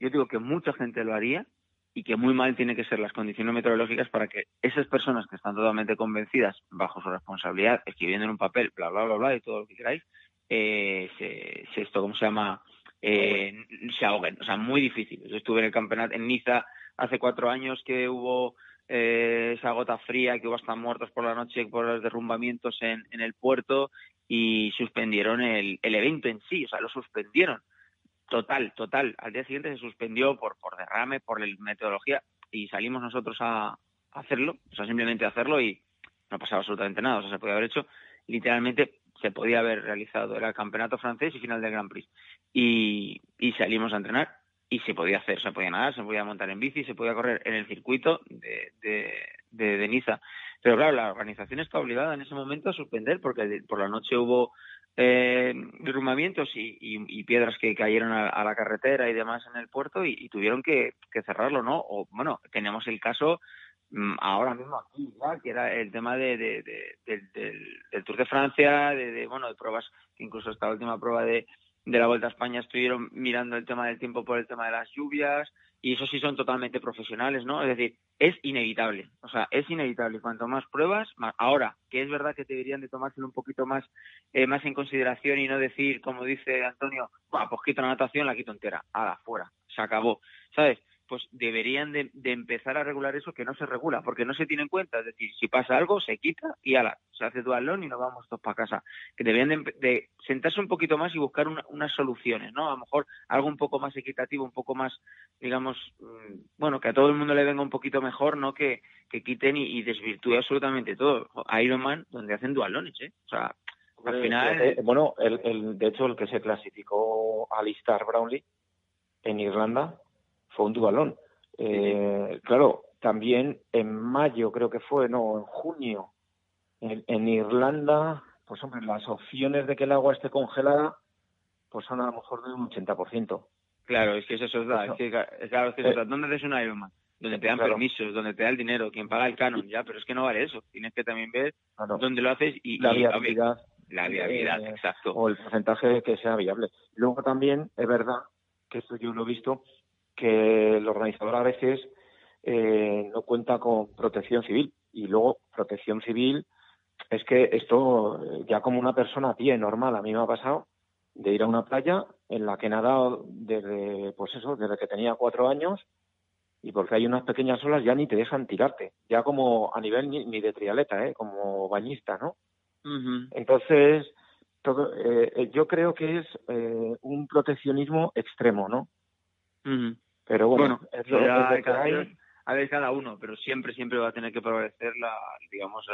yo digo que mucha gente lo haría y que muy mal tienen que ser las condiciones meteorológicas para que esas personas que están totalmente convencidas bajo su responsabilidad, escribiendo en un papel, bla, bla, bla, bla, y todo lo que queráis, eh, se, esto, ¿cómo se llama? Eh, se ahoguen. O sea, muy difícil. Yo estuve en el campeonato en Niza hace cuatro años que hubo eh, esa gota fría, que hubo hasta muertos por la noche por los derrumbamientos en, en el puerto y suspendieron el, el evento en sí, o sea, lo suspendieron Total, total. Al día siguiente se suspendió por, por derrame, por la metodología y salimos nosotros a, hacerlo, o sea, simplemente a hacerlo y no pasaba absolutamente nada, o sea, se podía haber hecho, literalmente se podía haber realizado, era el campeonato francés y final del Grand Prix. Y, y salimos a entrenar y se podía hacer, se podía nadar, se podía montar en bici, se podía correr en el circuito de, de, de, Niza. Pero claro, la organización está obligada en ese momento a suspender porque por la noche hubo eh, derrumbamientos y, y, piedras que cayeron a, la carretera y demás en el puerto y, tuvieron que, cerrarlo, ¿no? O bueno, tenemos el caso mm, ahora mismo aquí, ya, que era el tema de, del, del, Tour de Francia, de, bueno, de pruebas, incluso esta última prueba de, de la Vuelta a España estuvieron mirando el tema del tiempo por el tema de las lluvias, y eso sí son totalmente profesionales, ¿no? Es decir, es inevitable, o sea, es inevitable. Cuanto más pruebas, más. Ahora, que es verdad que deberían de tomárselo un poquito más, eh, más en consideración y no decir, como dice Antonio, pues quito la natación, la quito entera, la fuera, se acabó, ¿sabes? Pues deberían de, empezar a regular eso que no se regula, porque no se tiene en cuenta. Es decir, si pasa algo, se quita y ala, se hace dualón y nos vamos todos para casa. Que deberían de, sentarse un poquito más y buscar unas soluciones, ¿no? A lo mejor algo un poco más equitativo, un poco más, digamos, mm, bueno, que a todo el mundo le venga un poquito mejor, ¿no? Que, que quiten y, y desvirtúe absolutamente todo. Ironman, donde hacen dualones, ¿eh? O sea, al final... Eh, bueno, el, el, de hecho, el que se clasificó Alistar Brownlee en Irlanda fue un dualón. Eh, claro, también en mayo, creo que fue, no, en junio, en, Irlanda, pues hombre, las opciones de que el agua esté congelada, pues son a lo mejor de un 80%. Claro, es que eso es verdad. Es que, claro, es que eh, ¿Dónde es un Ironman? Donde te dan permisos, donde te da el dinero, quien paga el canon, ya, pero es que no vale eso. Tienes que también ver dónde lo haces y la viabilidad. La viabilidad, eh, exacto. O el porcentaje que sea viable. Luego también es verdad, que esto yo lo he visto, que el organizador a veces eh, no cuenta con protección civil. Y luego, protección civil, es que esto ya como una persona a pie normal, a mí me ha pasado de ir a una playa en la que he nadado desde, pues eso, desde que tenía cuatro años y porque hay unas pequeñas olas ya ni te dejan tirarte, ya como a nivel ni, de trialeta, ¿eh? como bañista, ¿no? Entonces, todo, eh, yo creo que es eh, un proteccionismo extremo, ¿no? Pero bueno, es lo, que hay. A ver, cada uno, pero siempre, siempre va a tener que prevalecer la, digamos,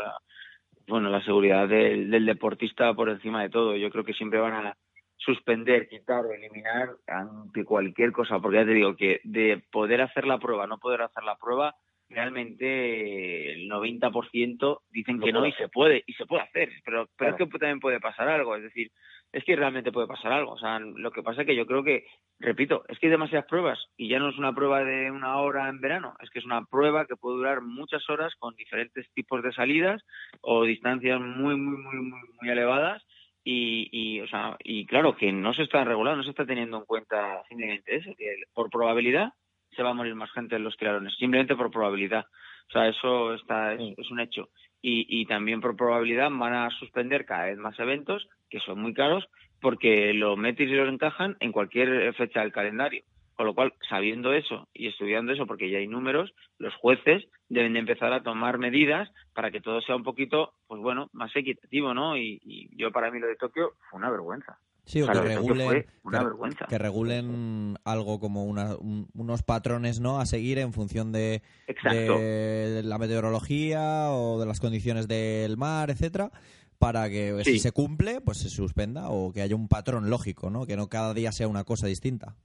bueno, la seguridad del, deportista por encima de todo. Yo creo que siempre van a suspender, quitar o eliminar ante cualquier cosa, porque ya te digo que de poder hacer la prueba, no poder hacer la prueba, realmente el 90% dicen que no y se puede, y se puede hacer, pero, pero es que también puede pasar algo, es decir, es que realmente puede pasar algo. O sea, lo que pasa es que yo creo que, repito, es que hay demasiadas pruebas y ya no es una prueba de una hora en verano, es que es una prueba que puede durar muchas horas con diferentes tipos de salidas o distancias muy, muy, muy, muy, muy elevadas. Y, y, o sea, y claro, que no se está regulando, no se está teniendo en cuenta simplemente eso, que por probabilidad se va a morir más gente en los clarones, simplemente por probabilidad. O sea, eso está, es un hecho y, también por probabilidad van a suspender cada vez más eventos que son muy caros porque los metis y los encajan en cualquier fecha del calendario. Con lo cual, sabiendo eso y estudiando eso, porque ya hay números, los jueces deben de empezar a tomar medidas para que todo sea un poquito, pues bueno, más equitativo, ¿no? Y, yo para mí lo de Tokio fue una vergüenza. Sí, o que regulen, una vergüenza. que regulen algo como unos patrones no a seguir en función de, la meteorología o de las condiciones del mar, etcétera, para que si se cumple, pues se suspenda o que haya un patrón lógico, ¿no? Que no cada día sea una cosa distinta.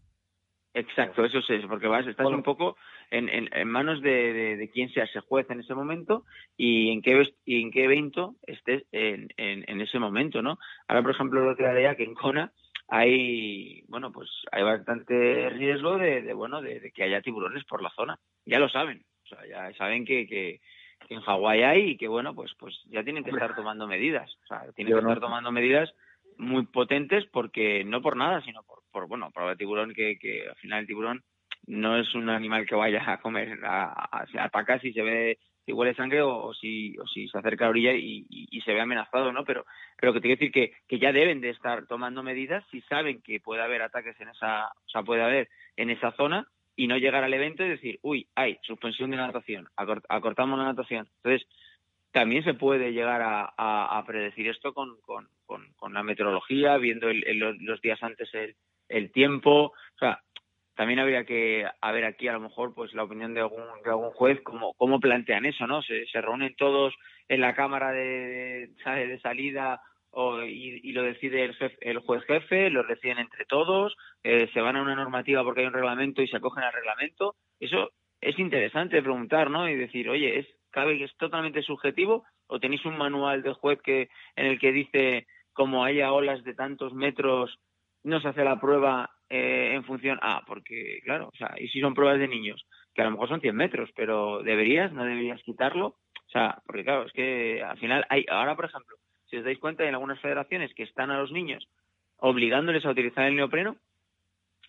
Exacto, eso es, porque vas, estás un poco en, en, manos de, de, quién sea ese juez en ese momento y en qué, y en qué evento estés en, en, ese momento, ¿no? Ahora, por ejemplo, lo que haría que en Kona hay, bueno, pues hay bastante riesgo de, bueno, de, que haya tiburones por la zona. Ya lo saben, o sea, ya saben que, que, en Hawái hay y que, bueno, pues, pues ya tienen que estar tomando medidas, o sea, tienen que estar tomando medidas muy potentes porque no por nada, sino por, por bueno, por el tiburón que, que al final el tiburón no es un animal que vaya a comer, a, atacar si se ve, si huele sangre o, si, o si se acerca a la orilla y, y, se ve amenazado, ¿no? Pero, pero que te quiero decir que, que ya deben de estar tomando medidas si saben que puede haber ataques en esa, o sea, puede haber en esa zona y no llegar al evento y decir, uy, hay suspensión de natación, acortamos la natación. Entonces, también se puede llegar a, a, predecir esto con, con, con, la meteorología, viendo los días antes el, el tiempo. O sea, también habría que haber aquí a lo mejor pues la opinión de algún, de algún juez cómo, cómo plantean eso, ¿no? Se, se reúnen todos en la cámara de, de salida o, y, lo decide el, el juez jefe, lo deciden entre todos, eh, se van a una normativa porque hay un reglamento y se acogen al reglamento. Eso es interesante preguntar, ¿no? Y decir, oye, es cabe que es totalmente subjetivo o tenéis un manual del juez que en el que dice como haya olas de tantos metros no se hace la prueba eh, en función ah porque claro o sea y si son pruebas de niños que a lo mejor son 100 metros pero deberías no deberías quitarlo o sea porque claro es que al final hay ahora por ejemplo si os dais cuenta hay algunas federaciones que están a los niños obligándoles a utilizar el neopreno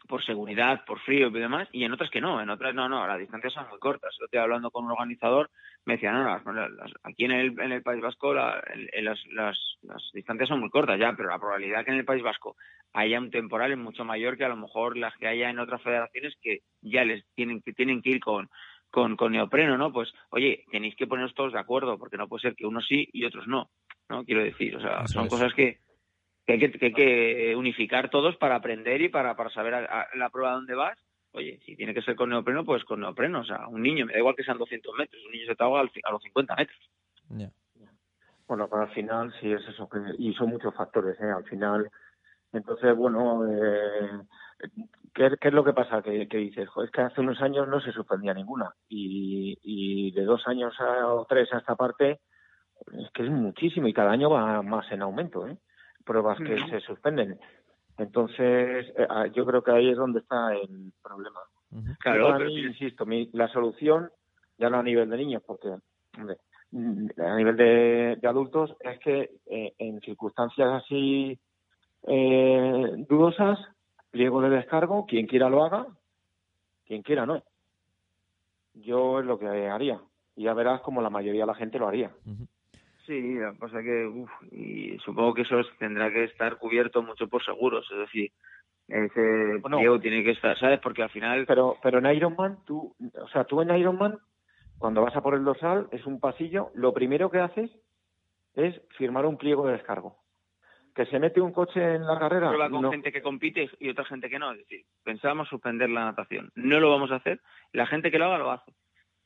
por seguridad, por frío y demás, y en otras que no, en otras no, no, las distancias son muy cortas. Yo estoy hablando con un organizador, me decía, no, aquí en el, en el País Vasco las, las, distancias son muy cortas ya, pero la probabilidad que en el País Vasco haya un temporal es mucho mayor que a lo mejor las que haya en otras federaciones que ya les tienen que, tienen que ir con, con, con neopreno, ¿no? Pues, oye, tenéis que poneros todos de acuerdo, porque no puede ser que unos sí y otros no, ¿no? Quiero decir, o sea, son cosas que, que hay que, que, unificar todos para aprender y para, para saber a, la prueba dónde vas. Oye, si tiene que ser con neopreno, pues con neopreno. O sea, un niño, me da igual que sean 200 metros, un niño se te ahoga a los 50 metros. Bueno, pero al final sí es eso, y son muchos factores, ¿eh? Al final, entonces, bueno, eh, ¿qué, es lo que pasa? Que, dices, es que hace unos años no se suspendía ninguna, y, y de dos años a, o tres a esta parte, es que es muchísimo, y cada año va más en aumento, ¿eh? pruebas que se suspenden. Entonces, eh, ah, yo creo que ahí es donde está el problema. Claro, insisto, la solución, ya no a nivel de niños, porque mm, a nivel de, adultos, es que eh, en circunstancias así eh, dudosas, pliego de descargo, quien quiera lo haga, quien quiera no. Yo es lo que haría. Y ya verás como la mayoría de la gente lo haría. Sí, que pasa que, uf, y supongo que eso tendrá que estar cubierto mucho por seguros, es decir, ese bueno, tiene que estar, ¿sabes? Porque al final... Pero, pero en Ironman, tú, o sea, tú en Ironman, cuando vas a por el dorsal, es un pasillo, lo primero que haces es firmar un pliego de descargo. Que se mete un coche en la carrera. Prueba con gente que compite y otra gente que no. Es decir, pensábamos suspender la natación. No lo vamos a hacer. La gente que lo haga lo hace.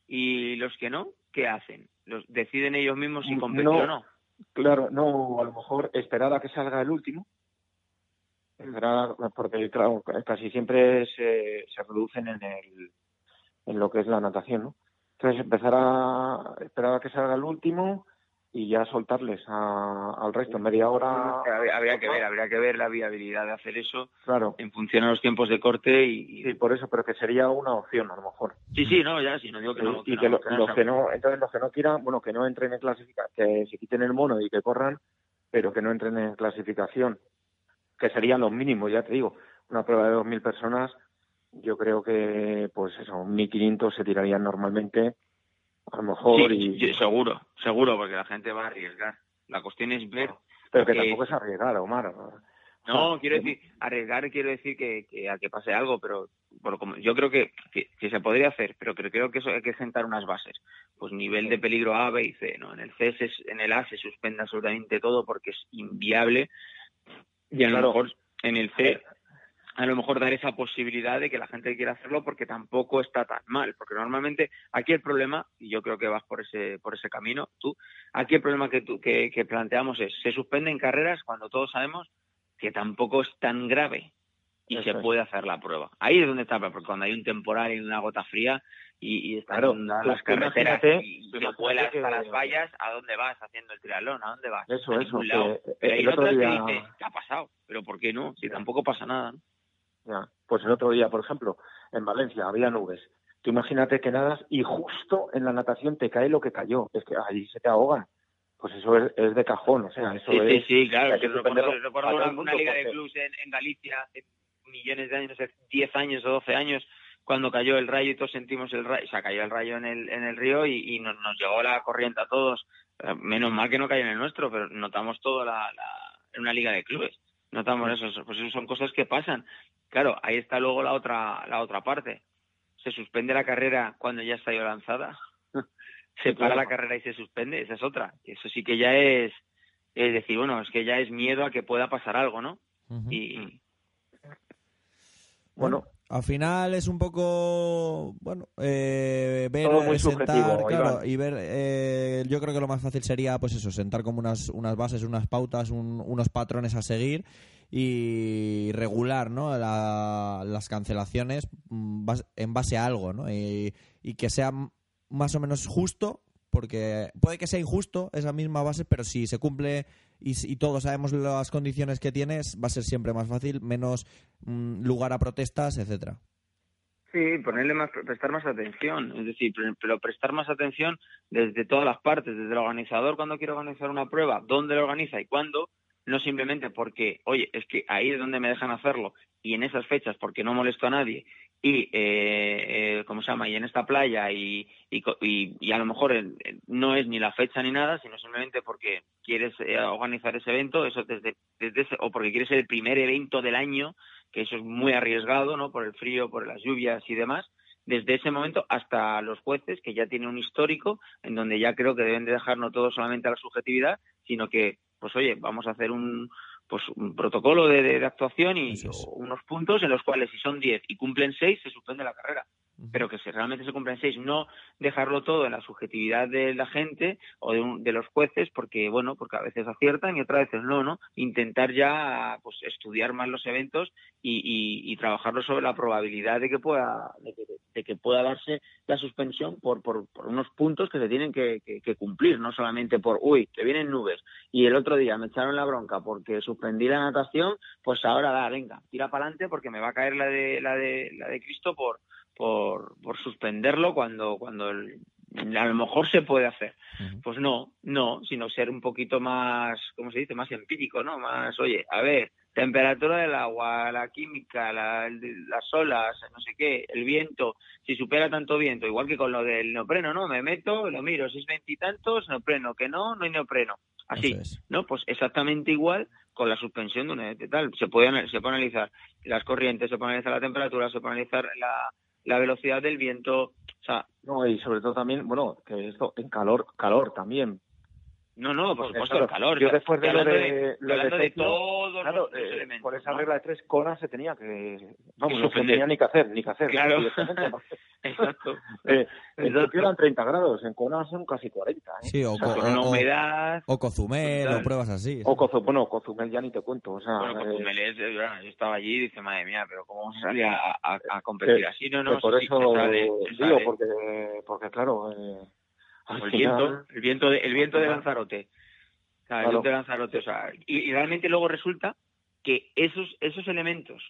Y los que no, ¿qué hacen? Los deciden ellos mismos si compiten o no. Claro, no, a lo mejor esperar a que salga el último, esperar, porque claro, casi siempre se, se reducen en, el, en lo que es la natación, ¿no? Entonces empezar a esperar a que salga el último, y ya soltarles al resto media hora. Habría, que ver, habría que ver la viabilidad de hacer eso claro. en función a los tiempos de corte y, Sí, por eso, pero que sería una opción a lo mejor. Sí, sí, no, ya, si no digo que no. Y que, los que no, entonces los que no quieran, bueno, que no entren en clasificación, que se quiten el mono y que corran, pero que no entren en clasificación, que serían los mínimos, ya te digo, una prueba de 2.000 personas, yo creo que, pues eso, 1.500 se tirarían normalmente a lo mejor. y... seguro, seguro, porque la gente va a arriesgar. La cuestión es ver. pero que, tampoco es arriesgar, Omar. No, quiero decir, arriesgar quiero decir que, que a que pase algo, pero como, yo creo que, que, se podría hacer, pero creo, que eso hay que sentar unas bases. Pues nivel de peligro A, B y C, ¿no? En el C, en el A se suspende absolutamente todo porque es inviable y a lo mejor en el C a lo mejor dar esa posibilidad de que la gente quiera hacerlo porque tampoco está tan mal, porque normalmente aquí el problema, y yo creo que vas por ese por ese camino, tú, aquí el problema que, tú, que, que planteamos es, se suspenden carreras cuando todos sabemos que tampoco es tan grave y se puede hacer la prueba. Ahí es donde está, porque cuando hay un temporal y una gota fría y, y están las carreteras y te vuelas hasta las vallas, ¿a dónde vas haciendo el triatlón? ¿A dónde vas? Eso, eso. Pero hay otras que dices, ¿qué ha pasado? ¿Pero por qué no? Si tampoco pasa nada, ¿no? Ya. Pues el otro día, por ejemplo, en Valencia había nubes. Tú imagínate que nadas y justo en la natación te cae lo que cayó. Es que ahí se te ahogan. Pues eso es, es de cajón, o sea, eso sí, es... Sí, sí, claro. Que recuerdo, recuerdo una, una, liga de clubs en, en, Galicia hace millones de años, hace 10 años o 12 años, cuando cayó el rayo y todos sentimos el rayo, o sea, cayó el rayo en el, en el río y, y nos, nos, llegó la corriente a todos. Menos mal que no cayó en el nuestro, pero notamos todo la, la, en una liga de clubes. Notamos eso, pues eso son cosas que pasan. Claro, ahí está luego la otra, la otra parte. Se suspende la carrera cuando ya está lanzada. se para la carrera y se suspende, esa es otra. Eso sí que ya es, es decir, bueno, es que ya es miedo a que pueda pasar algo, ¿no? Uh -huh. Y bueno, al final es un poco bueno eh, ver Todo sentar claro, y ver eh, yo creo que lo más fácil sería pues eso sentar como unas unas bases unas pautas un, unos patrones a seguir y regular ¿no? La, las cancelaciones en base a algo ¿no? y, y que sea más o menos justo porque puede que sea injusto esa misma base pero si se cumple y, y, todos sabemos las condiciones que tienes, va a ser siempre más fácil, menos mmm, lugar a protestas, etcétera. Sí, ponerle más, prestar más atención, es decir, pero prestar más atención desde todas las partes, desde el organizador cuando quiere organizar una prueba, dónde lo organiza y cuándo, no simplemente porque, oye, es que ahí es donde me dejan hacerlo y en esas fechas porque no molesto a nadie y, eh, eh, ¿cómo se llama? Y en esta playa y, y, y, a lo mejor no es ni la fecha ni nada, sino simplemente porque quieres eh, organizar ese evento, eso desde, desde ese, o porque quieres ser el primer evento del año, que eso es muy arriesgado, ¿no? Por el frío, por las lluvias y demás. Desde ese momento hasta los jueces, que ya tienen un histórico, en donde ya creo que deben de dejar no todo solamente a la subjetividad, sino que, pues oye, vamos a hacer un, pues un protocolo de, de, de actuación y es. unos puntos en los cuales si son 10 y cumplen 6 se suspende la carrera. Pero que si realmente se cumplen 6, no dejarlo todo en la subjetividad de la gente o de, un, de, los jueces, porque bueno, porque a veces aciertan y otras veces no, ¿no? Intentar ya pues estudiar más los eventos y, y, y trabajarlo sobre la probabilidad de que pueda de que, pueda darse la suspensión por, por, unos puntos que se tienen que, que, que, cumplir, no solamente por, uy, te vienen nubes y el otro día me echaron la bronca porque suspendí la natación, pues ahora da, venga, tira para adelante porque me va a caer la de la de la de Cristo por por, por suspenderlo cuando cuando el, a lo mejor se puede hacer. Uh -huh. Pues no, no, sino ser un poquito más, ¿cómo se dice? Más empírico, ¿no? Más, oye, a ver, temperatura del agua, la química, la, las olas, no sé qué, el viento, si supera tanto viento, igual que con lo del neopreno, ¿no? Me meto, lo miro, si es veintitantos, neopreno, que no, no hay neopreno. Así, es. ¿no? Pues exactamente igual con la suspensión de un tal. Se puede, se puede analizar las corrientes, se puede analizar la temperatura, se puede analizar la, la velocidad del viento, o sea... No, y sobre todo también, bueno, que esto en calor, calor también, no, no, por supuesto, el calor. Yo después de lo de, de, lo de, de todos claro, los, eh, elementos. Por esa ¿no? regla de tres, Kona se tenía que. Vamos, no se tenía ni que hacer, ni que hacer. Claro. Exacto. eh, eran 30 grados, en Kona son casi 40. ¿eh? Sí, o, o, sea, o, humedad. O Cozumel, o pruebas así. O Cozumel, bueno, Cozumel ya ni te cuento. O sea, bueno, Cozumel es. Yo estaba allí y dice, madre mía, pero ¿cómo vamos a competir eh, así? No, no, por sí, eso sale, digo, porque, porque claro. Eh, el viento, el viento de, el viento de Lanzarote. O sea, claro. de Lanzarote, o sea, y, y, realmente luego resulta que esos, esos elementos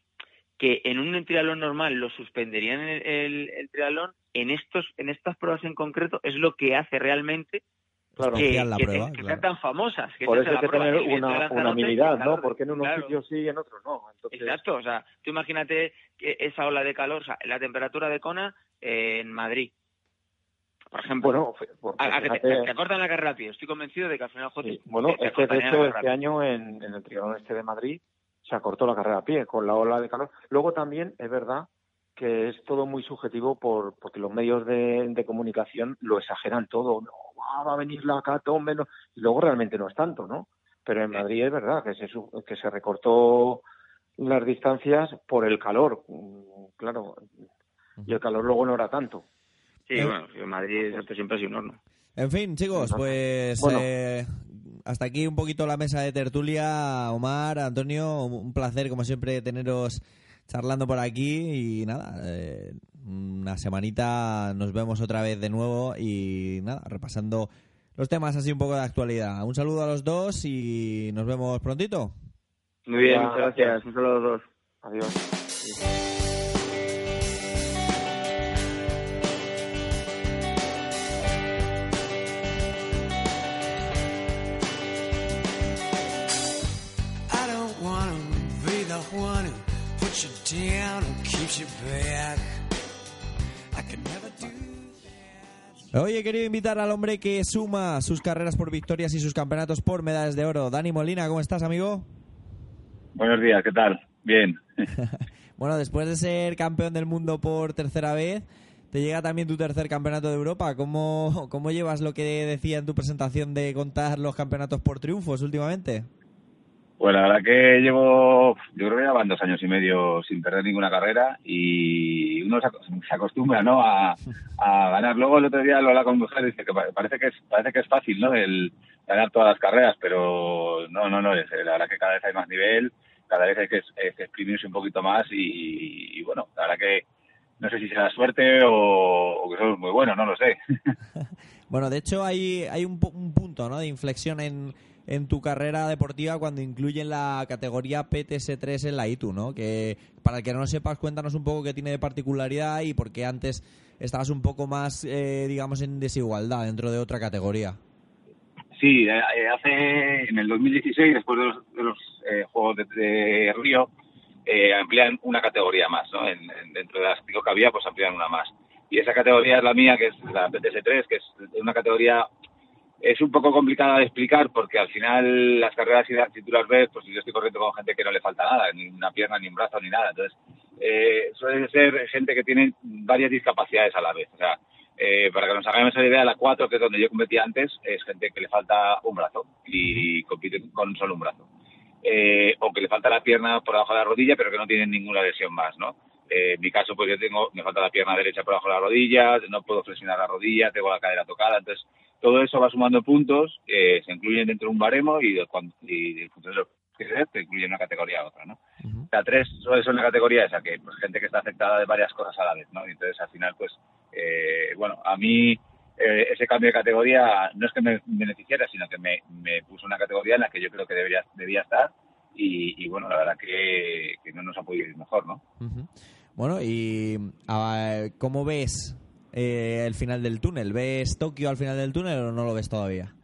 que en un triatlón normal lo suspenderían el, el, el, triatlón, en estos, en estas pruebas en concreto, es lo que hace realmente claro, que, la que, prueba, que claro. sean tan famosas. Que Por eso hay que tener una unanimidad, ¿no? Porque en unos claro. sitios sí y en otros no. Entonces... Exacto, o sea, tú imagínate que esa ola de calor, o sea, la temperatura de Kona eh, en Madrid, por ejemplo. Bueno, porque, a, a que, te, te, acortan la carrera a pie. Estoy convencido de que al final, sí. Bueno, es que de hecho este año en, en el triatlón este de Madrid se acortó la carrera a pie con la ola de calor. Luego también es verdad que es todo muy subjetivo por porque los medios de, de comunicación lo exageran todo. No, va a venir la catombe, no. y luego realmente no es tanto, ¿no? Pero en Madrid es verdad que se, que se recortó las distancias por el calor. Claro, y el calor luego no era tanto. Sí, bueno, en Madrid esto siempre ha sido un horno. En fin, chicos, pues eh, hasta aquí un poquito la mesa de tertulia. Omar, Antonio, un placer como siempre teneros charlando por aquí y nada, eh, una semanita nos vemos otra vez de nuevo y nada, repasando los temas así un poco de actualidad. Un saludo a los dos y nos vemos prontito. Muy bien, muchas gracias. Un saludo a los dos. Adiós. Hoy he querido invitar al hombre que suma sus carreras por victorias y sus campeonatos por medallas de oro. Dani Molina, ¿cómo estás, amigo? Buenos días, ¿qué tal? Bien. bueno, después de ser campeón del mundo por tercera vez, te llega también tu tercer campeonato de Europa. ¿Cómo, cómo llevas lo que decía en tu presentación de contar los campeonatos por triunfos últimamente? Pues la verdad que llevo, yo creo que ya van dos años y medio sin perder ninguna carrera y uno se acostumbra, ¿no? A, ganar. Luego el otro día lo habla con mujer y dice que parece que es, parece que es fácil, ¿no? El ganar todas las carreras, pero no, no, no. La verdad que cada vez hay más nivel, cada vez hay que, exprimirse un poquito más y, bueno, la verdad que no sé si será suerte o, que somos muy buenos, no lo sé. bueno, de hecho hay, hay un, un punto, ¿no? De inflexión en en tu carrera deportiva cuando incluyen la categoría PTS3 en la ITU, ¿no? Que para el que no lo sepas, cuéntanos un poco qué tiene de particularidad y por qué antes estabas un poco más, eh, digamos, en desigualdad dentro de otra categoría. Sí, eh, eh, hace en el 2016, después de los, Juegos de, Río, amplían una categoría más, ¿no? dentro de las cinco que había, pues amplían una más. Y esa categoría es la mía, que es la PTS3, que es una categoría es un poco complicada de explicar porque al final las carreras y las cinturas B, pues yo estoy corriendo con gente que no le falta nada, ni una pierna, ni un brazo, ni nada. Entonces, eh, suele ser gente que tiene varias discapacidades a la vez. O sea, eh, para que nos hagamos esa idea, la 4, que es donde yo competía antes, es gente que le falta un brazo y compite con solo un brazo. Eh, o que le falta la pierna por abajo de la rodilla, pero que no tienen ninguna lesión más, ¿no? Eh, en mi caso, pues yo tengo, me falta la pierna derecha por abajo de la rodilla, no puedo flexionar la rodilla, tengo la cadera tocada, entonces todo eso va sumando puntos, eh, se incluyen dentro de un baremo y, y en función de lo que se incluye una categoría a otra, ¿no? La tres ser una categoría esa, que pues gente que está afectada de varias cosas a la vez, ¿no? Y entonces al final, pues, eh, bueno, a mí eh, ese cambio de categoría no es que me beneficiara, sino que me, me, puso una categoría en la que yo creo que debería, debía estar y, bueno, la verdad que, no nos ha podido ir mejor, ¿no? Bueno, y ¿cómo ves eh, el final del túnel? ¿Ves Tokio al final del túnel o no lo ves todavía?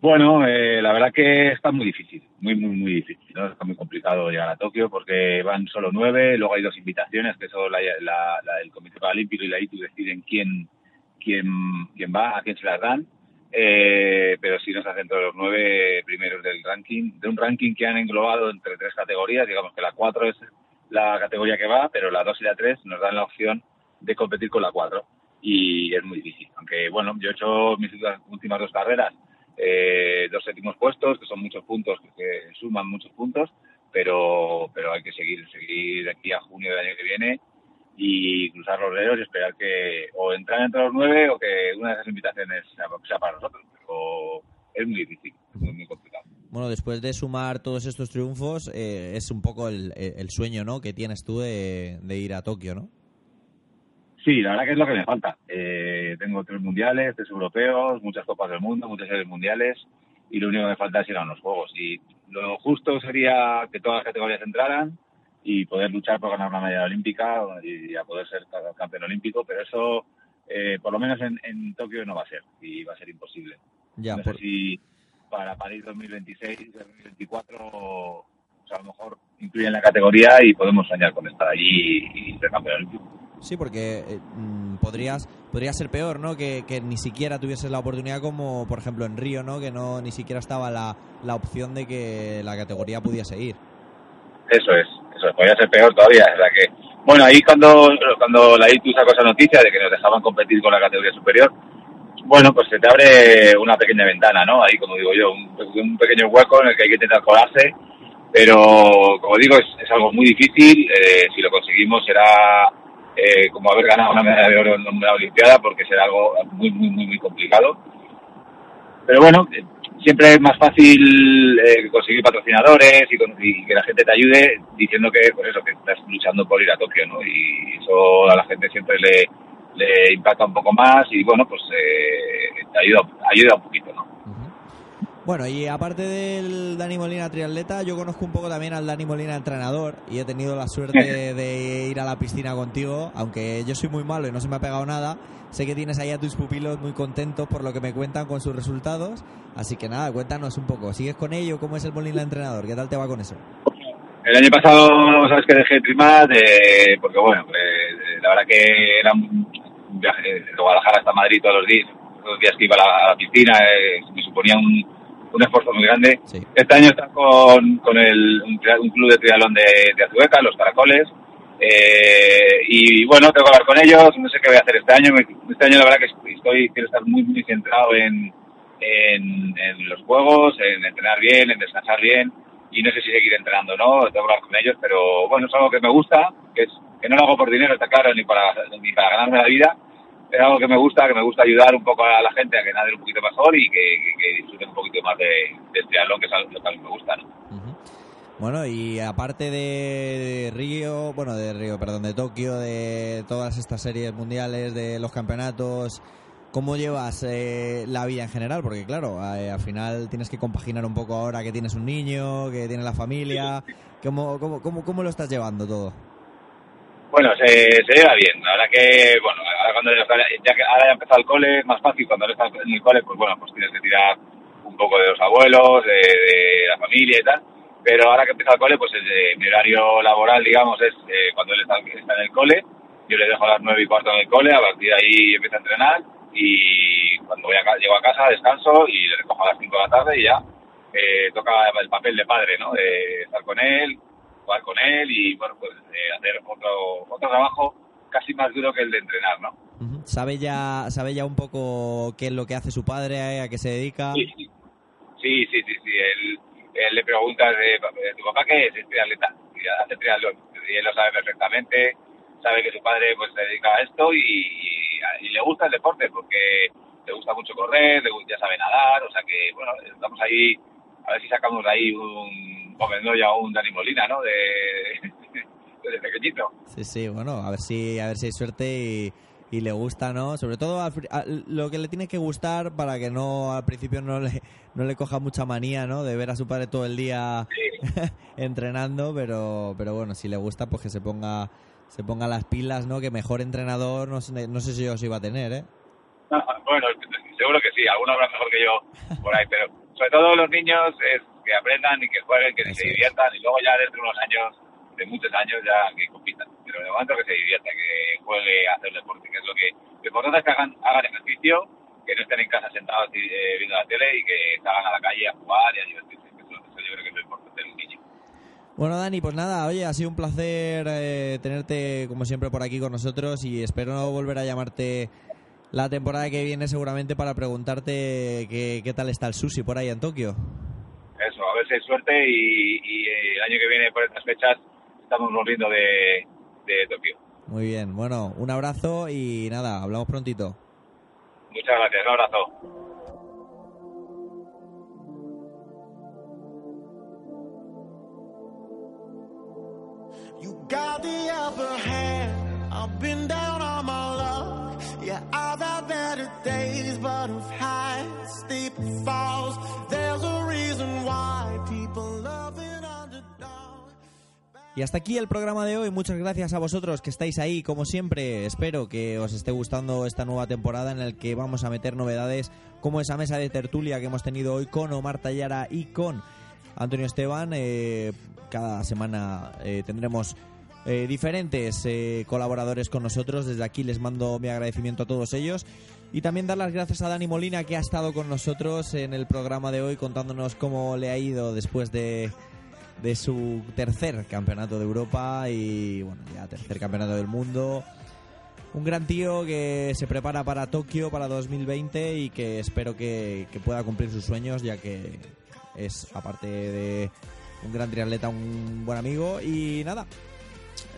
Bueno, eh, la verdad que está muy difícil, muy, muy, muy difícil. ¿no? Está muy complicado llegar a Tokio porque van solo nueve, luego hay dos invitaciones, que son la, la, del Comité Paralímpico y la ITU deciden quién, quién, quién va, a quién se las dan. Eh, pero sí nos hacen todos los nueve primeros del ranking, de un ranking que han englobado entre tres categorías, digamos que la cuatro es la categoría que va, pero la 2 y la 3 nos dan la opción de competir con la 4 y es muy difícil. Aunque bueno, yo he hecho mis últimas dos carreras, eh, dos séptimos puestos, que son muchos puntos, que suman muchos puntos, pero, pero hay que seguir, seguir aquí a junio del año que viene y cruzar los dedos y esperar que o entrar entre los nueve o que una de esas invitaciones sea, para nosotros. Pero es muy difícil, es muy complicado bueno, después de sumar todos estos triunfos, eh, es un poco el, sueño ¿no? que tienes tú de, ir a Tokio, ¿no? Sí, la verdad que es lo que me falta. Eh, tengo tres mundiales, tres europeos, muchas copas del mundo, muchas series mundiales y lo único que me falta es ir a unos juegos. Y lo justo sería que todas las categorías entraran y poder luchar por ganar una medalla olímpica y a poder ser campeón olímpico, pero eso eh, por lo menos en, Tokio no va a ser y va a ser imposible. Ya, no sé si para París 2026, 2024, o sea, a lo mejor incluyen la categoría y podemos soñar con estar allí y ser campeón Sí, porque eh, mm, podrías podría ser peor, ¿no? Que, ni siquiera tuvieses la oportunidad como, por ejemplo, en Río, ¿no? Que no ni siquiera estaba la, la opción de que la categoría pudiese ir. Eso es, eso podría ser peor todavía. Es la que, bueno, ahí cuando, cuando la ITU sacó esa noticia de que nos dejaban competir con la categoría superior, bueno, pues se te abre una pequeña ventana, ¿no? Ahí, como digo yo, un, pequeño hueco en el que hay que intentar colarse Pero, como digo, es, algo muy difícil. Eh, si lo conseguimos será eh, como haber ganado una medalla de oro en una Olimpiada, porque será algo muy, muy, muy, muy complicado. Pero bueno, siempre es más fácil eh, conseguir patrocinadores y, que la gente te ayude diciendo que, pues eso, que estás luchando por ir a Tokio, ¿no? Y eso a la gente siempre le, le impacta un poco más y bueno, pues eh, te ayuda, ayuda un poquito, ¿no? Bueno, y aparte del Dani Molina triatleta, yo conozco un poco también al Dani Molina entrenador y he tenido la suerte de ir a la piscina contigo, aunque yo soy muy malo y no se me ha pegado nada. Sé que tienes ahí a tus pupilos muy contentos por lo que me cuentan con sus resultados, así que nada, cuéntanos un poco. ¿Sigues con ello? ¿Cómo es el Molina entrenador? ¿Qué tal te va con eso? El año pasado, sabes que dejé primar, de, porque bueno, pues, la verdad que era un viaje de Guadalajara hasta Madrid todos los días, todos los días que iba a la, piscina, eh, me suponía un un esfuerzo muy grande. Este año está con, con el, un, club de triatlón de, de Azueca, los Caracoles. Eh, y bueno, tengo que hablar con ellos, no sé qué voy a hacer este año. Este año la verdad que estoy, quiero estar muy, muy centrado en, en, en los juegos, en entrenar bien, en descansar bien. Y no sé si seguir entrenando o no, tengo que hablar con ellos, pero bueno, es algo que me gusta, que es que no lo hago por dinero, está claro, ni para, ni para ganarme la vida, es algo que me gusta, que me gusta ayudar un poco a la gente a que nade un poquito mejor y que, que, disfruten un poquito más de, del triatlón, que es algo que a mí me gusta, ¿no? Bueno, y aparte de Río, bueno, de Río, perdón, de Tokio, de todas estas series mundiales, de los campeonatos, ¿cómo llevas eh, la vida en general? Porque claro, eh, al final tienes que compaginar un poco ahora que tienes un niño, que tienes la familia. ¿Cómo, cómo, cómo, cómo lo estás llevando todo? Bueno, se, se lleva bien. La verdad que, bueno, ahora cuando ya, que ahora ya ha empezado el cole es más fácil. Cuando estás en el cole, pues bueno, pues tienes que tirar un poco de los abuelos, de, la familia y tal. Pero ahora que empieza el cole, pues el, mi horario laboral, digamos, es eh, cuando él está, está, en el cole. Yo le dejo a las nueve y cuarto en el cole, a partir de ahí empieza a entrenar y cuando voy a, llego a casa descanso y le recojo a las cinco de la tarde y ya eh, toca el papel de padre, ¿no? De estar con él, jugar con él y, bueno, pues eh, hacer otro, otro trabajo casi más duro que el de entrenar, ¿no? ¿Sabe ya, ¿Sabe ya un poco qué es lo que hace su padre, a qué se dedica? Sí, sí, sí, sí, sí, Él, él, le pregunta de, tu papá qué es, es triatleta, y hace triatlón, y él lo sabe perfectamente, sabe que su padre pues se dedica a esto y, y, le gusta el deporte porque le gusta mucho correr, le, ya sabe nadar, o sea que, bueno, estamos ahí, a ver si sacamos ahí un o ya un Dani Molina, ¿no? De, desde pequeñito. Sí, sí, bueno, a ver si, a ver si hay suerte y, le gusta, ¿no? Sobre todo lo que le tiene que gustar para que no al principio no le, no le coja mucha manía, ¿no? De ver a su padre todo el día entrenando, pero, pero bueno, si le gusta, pues que se ponga se ponga las pilas, ¿no? Que mejor entrenador, no sé, no sé si yo os iba a tener, ¿eh? bueno, seguro que sí, alguno habrá mejor que yo por ahí, pero sobre todo los niños es que aprendan y que jueguen, que se diviertan y luego ya dentro de unos años, de muchos años ya que compitan. Pero de momento que se divierta, que juegue a hacer deporte, que es lo que... Lo importante es que hagan, hagan ejercicio, que no estén en casa sentados eh, viendo la tele y que salgan a la calle a jugar y a divertirse. Eso, yo creo que es lo importante del niño. Bueno, Dani, pues nada, oye, ha sido un placer eh, tenerte como siempre por aquí con nosotros y espero no volver a llamarte la temporada que viene seguramente para preguntarte qué, qué tal está el sushi por ahí en Tokio eso, a ver si hay suerte y, eh, el año que viene por estas fechas estamos volviendo de, de Tokio. Muy bien, bueno, un abrazo y nada, hablamos prontito. Muchas gracias, un abrazo. You got the upper hand. I've been down on my luck. Y hasta aquí el programa de hoy. Muchas gracias a vosotros que estáis ahí, como siempre. Espero que os esté gustando esta nueva temporada en la que vamos a meter novedades como esa mesa de tertulia que hemos tenido hoy con Omar Tallara y con Antonio Esteban. Eh, cada semana eh, tendremos eh, diferentes colaboradores con nosotros. Desde aquí les mando mi agradecimiento a todos ellos. Y también dar las gracias a Dani Molina que ha estado con nosotros en el programa de hoy contándonos cómo le ha ido después de de su tercer campeonato de Europa y bueno, ya tercer campeonato del mundo. Un gran tío que se prepara para Tokio para 2020 y que espero que, pueda cumplir sus sueños ya que es, aparte de, un gran triatleta, un buen amigo. Y nada,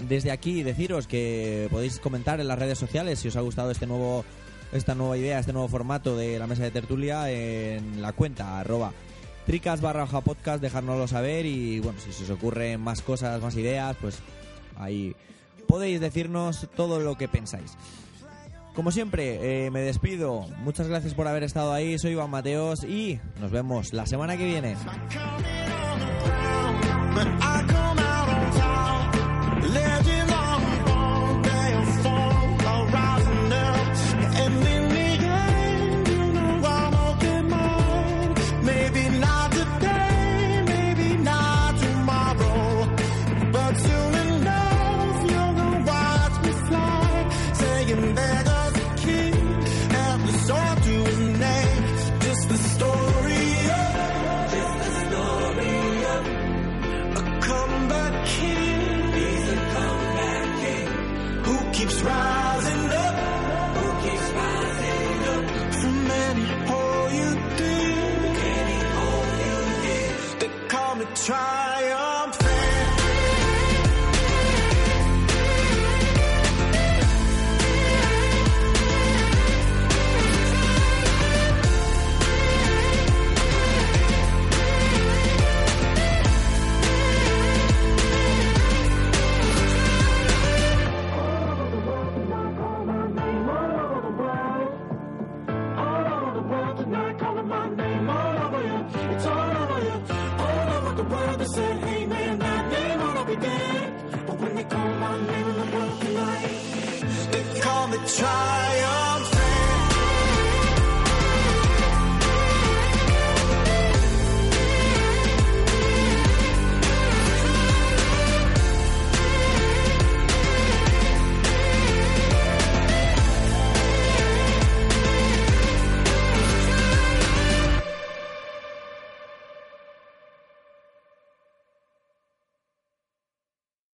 desde aquí deciros que podéis comentar en las redes sociales si os ha gustado este nuevo esta nueva idea, este nuevo formato de la mesa de tertulia en la cuenta arroba tricas barra podcast, dejárnoslo saber y bueno, si se os ocurren más cosas, más ideas, pues ahí podéis decirnos todo lo que pensáis. Como siempre, eh, me despido. Muchas gracias por haber estado ahí. Soy Iván Mateos y nos vemos la semana que viene.